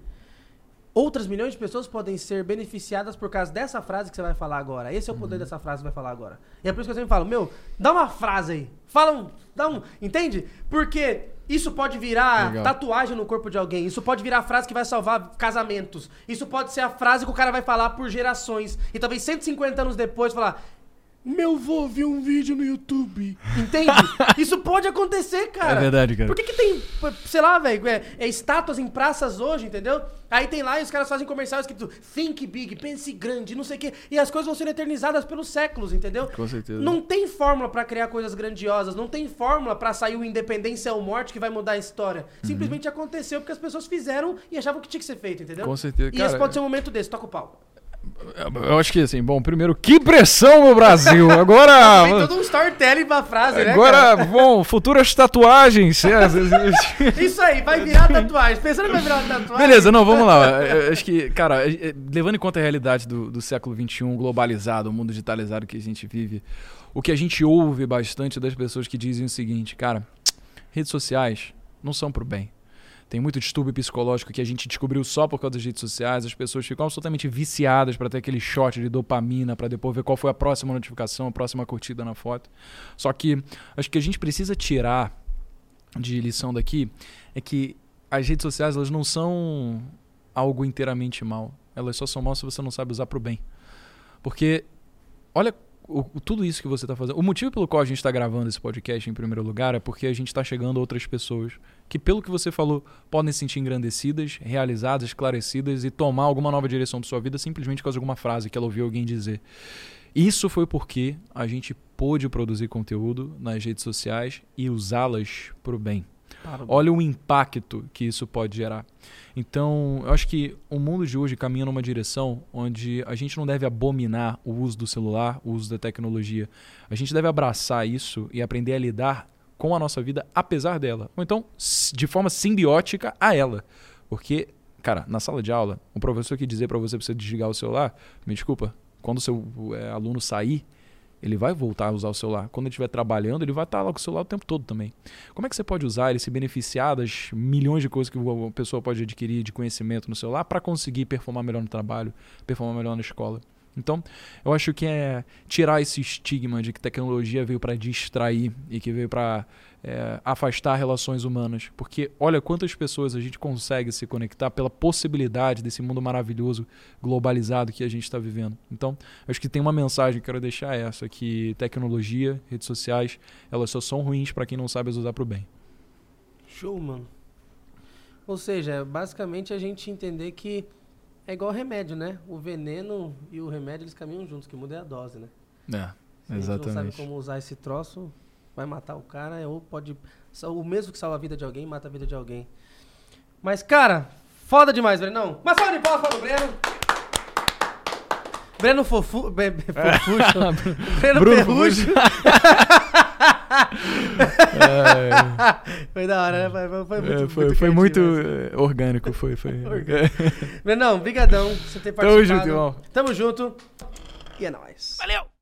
outras milhões de pessoas podem ser beneficiadas por causa dessa frase que você vai falar agora. Esse é o poder dessa frase que você vai falar agora. E é por isso que eu sempre falo, meu, dá uma frase aí. Fala um, dá um, entende? Porque isso pode virar Legal. tatuagem no corpo de alguém. Isso pode virar a frase que vai salvar casamentos. Isso pode ser a frase que o cara vai falar por gerações. E talvez 150 anos depois falar. Meu vô viu um vídeo no YouTube. Entende? [laughs] Isso pode acontecer, cara. É verdade, cara. Por que, que tem, sei lá, velho, é, é estátuas em praças hoje, entendeu? Aí tem lá e os caras fazem comercial escrito Think Big, pense grande, não sei o quê. E as coisas vão sendo eternizadas pelos séculos, entendeu? Com certeza. Não tem fórmula pra criar coisas grandiosas, não tem fórmula pra sair o Independência ou Morte que vai mudar a história. Uhum. Simplesmente aconteceu porque as pessos fizeram e achavam que tinha que ser feito, entendeu? Com certeza. E Cara, esse pode ser um momento desse, toca o pau. Eu acho que assim, bom, primeiro, que pressão no Brasil. [laughs] Agora. Tem todo um storytelling pra frase, né, Agora, bom, futuras tatuagens. é, [laughs] Isso aí, vai virar tatuagem. Pensando que vai virar tatuagem. Beleza, não, vamos lá. Eu Acho que, cara, é, é, levando em conta a realidade do, do século XXI, globalizado, o mundo digitalizado que a gente vive, o que a gente ouve bastante das pessoas que dizem o seguinte, cara, redes sociais não são pro bem. Tem muito distúrbio psicológico que a gente descobriu só por causa das redes sociais. As pessoas ficam absolutamente viciadas para ter aquele shot de dopamina, para depois ver qual foi a próxima notificação, a próxima curtida na foto. Só que acho que a gente precisa tirar de lição daqui é que as redes sociais elas não são algo inteiramente mal. Elas só são mal se você não sabe usar para o bem. Porque olha o, tudo isso que você está fazendo. O motivo pelo qual a gente está gravando esse podcast em primeiro lugar é porque a gente está chegando a outras pessoas que, pelo que você falou, podem se sentir engrandecidas, realizadas, esclarecidas e tomar alguma nova direção de sua vida simplesmente de alguma frase que ela ouviu alguém dizer. Isso foi porque a gente pôde produzir conteúdo nas redes sociais e usá-las para o bem. Olha o impacto que isso pode gerar. Então, eu acho que o mundo de hoje caminha numa direção onde a gente não deve abominar o uso do celular, o uso da tecnologia. A gente deve abraçar isso e aprender a lidar com a nossa vida apesar dela. Ou então, de forma simbiótica a ela. Porque, cara, na sala de aula, um professor que dizer para você pra você desligar o celular, me desculpa, quando o seu é, aluno sair, ele vai voltar a usar o celular. Quando ele estiver trabalhando, ele vai estar lá com o celular o tempo todo também. Como é que você pode usar ele, se beneficiar das milhões de coisas que a pessoa pode adquirir de conhecimento no celular para conseguir performar melhor no trabalho, performar melhor na escola? Então, eu acho que é tirar esse estigma de que tecnologia veio para distrair e que veio para é, afastar relações humanas. Porque olha quantas pessoas a gente consegue se conectar pela possibilidade desse mundo maravilhoso, globalizado que a gente está vivendo. Então, acho que tem uma mensagem que eu quero deixar essa, que tecnologia, redes sociais, elas só são ruins para quem não sabe as usar para o bem. Show, mano. Ou seja, basicamente a gente entender que é igual remédio, né? O veneno e o remédio eles caminham juntos, que muda é a dose, né? É, exatamente. Se a gente não sabe como usar esse troço, vai matar o cara, ou pode. O mesmo que salva a vida de alguém, mata a vida de alguém. Mas, cara, foda demais, Brenão. Uma salva de palmas para o Breno. Breno Fofu... Be, be, [laughs] Fofuxo. Breno Bruno [laughs] Ferrucho. [laughs] foi da hora, né? Foi, foi muito, é, foi, muito, foi muito orgânico, foi. foi. [laughs] [laughs] Brenão, brigadão por você ter participado. Tamo junto, irmão. Tamo junto. E é nóis. Valeu!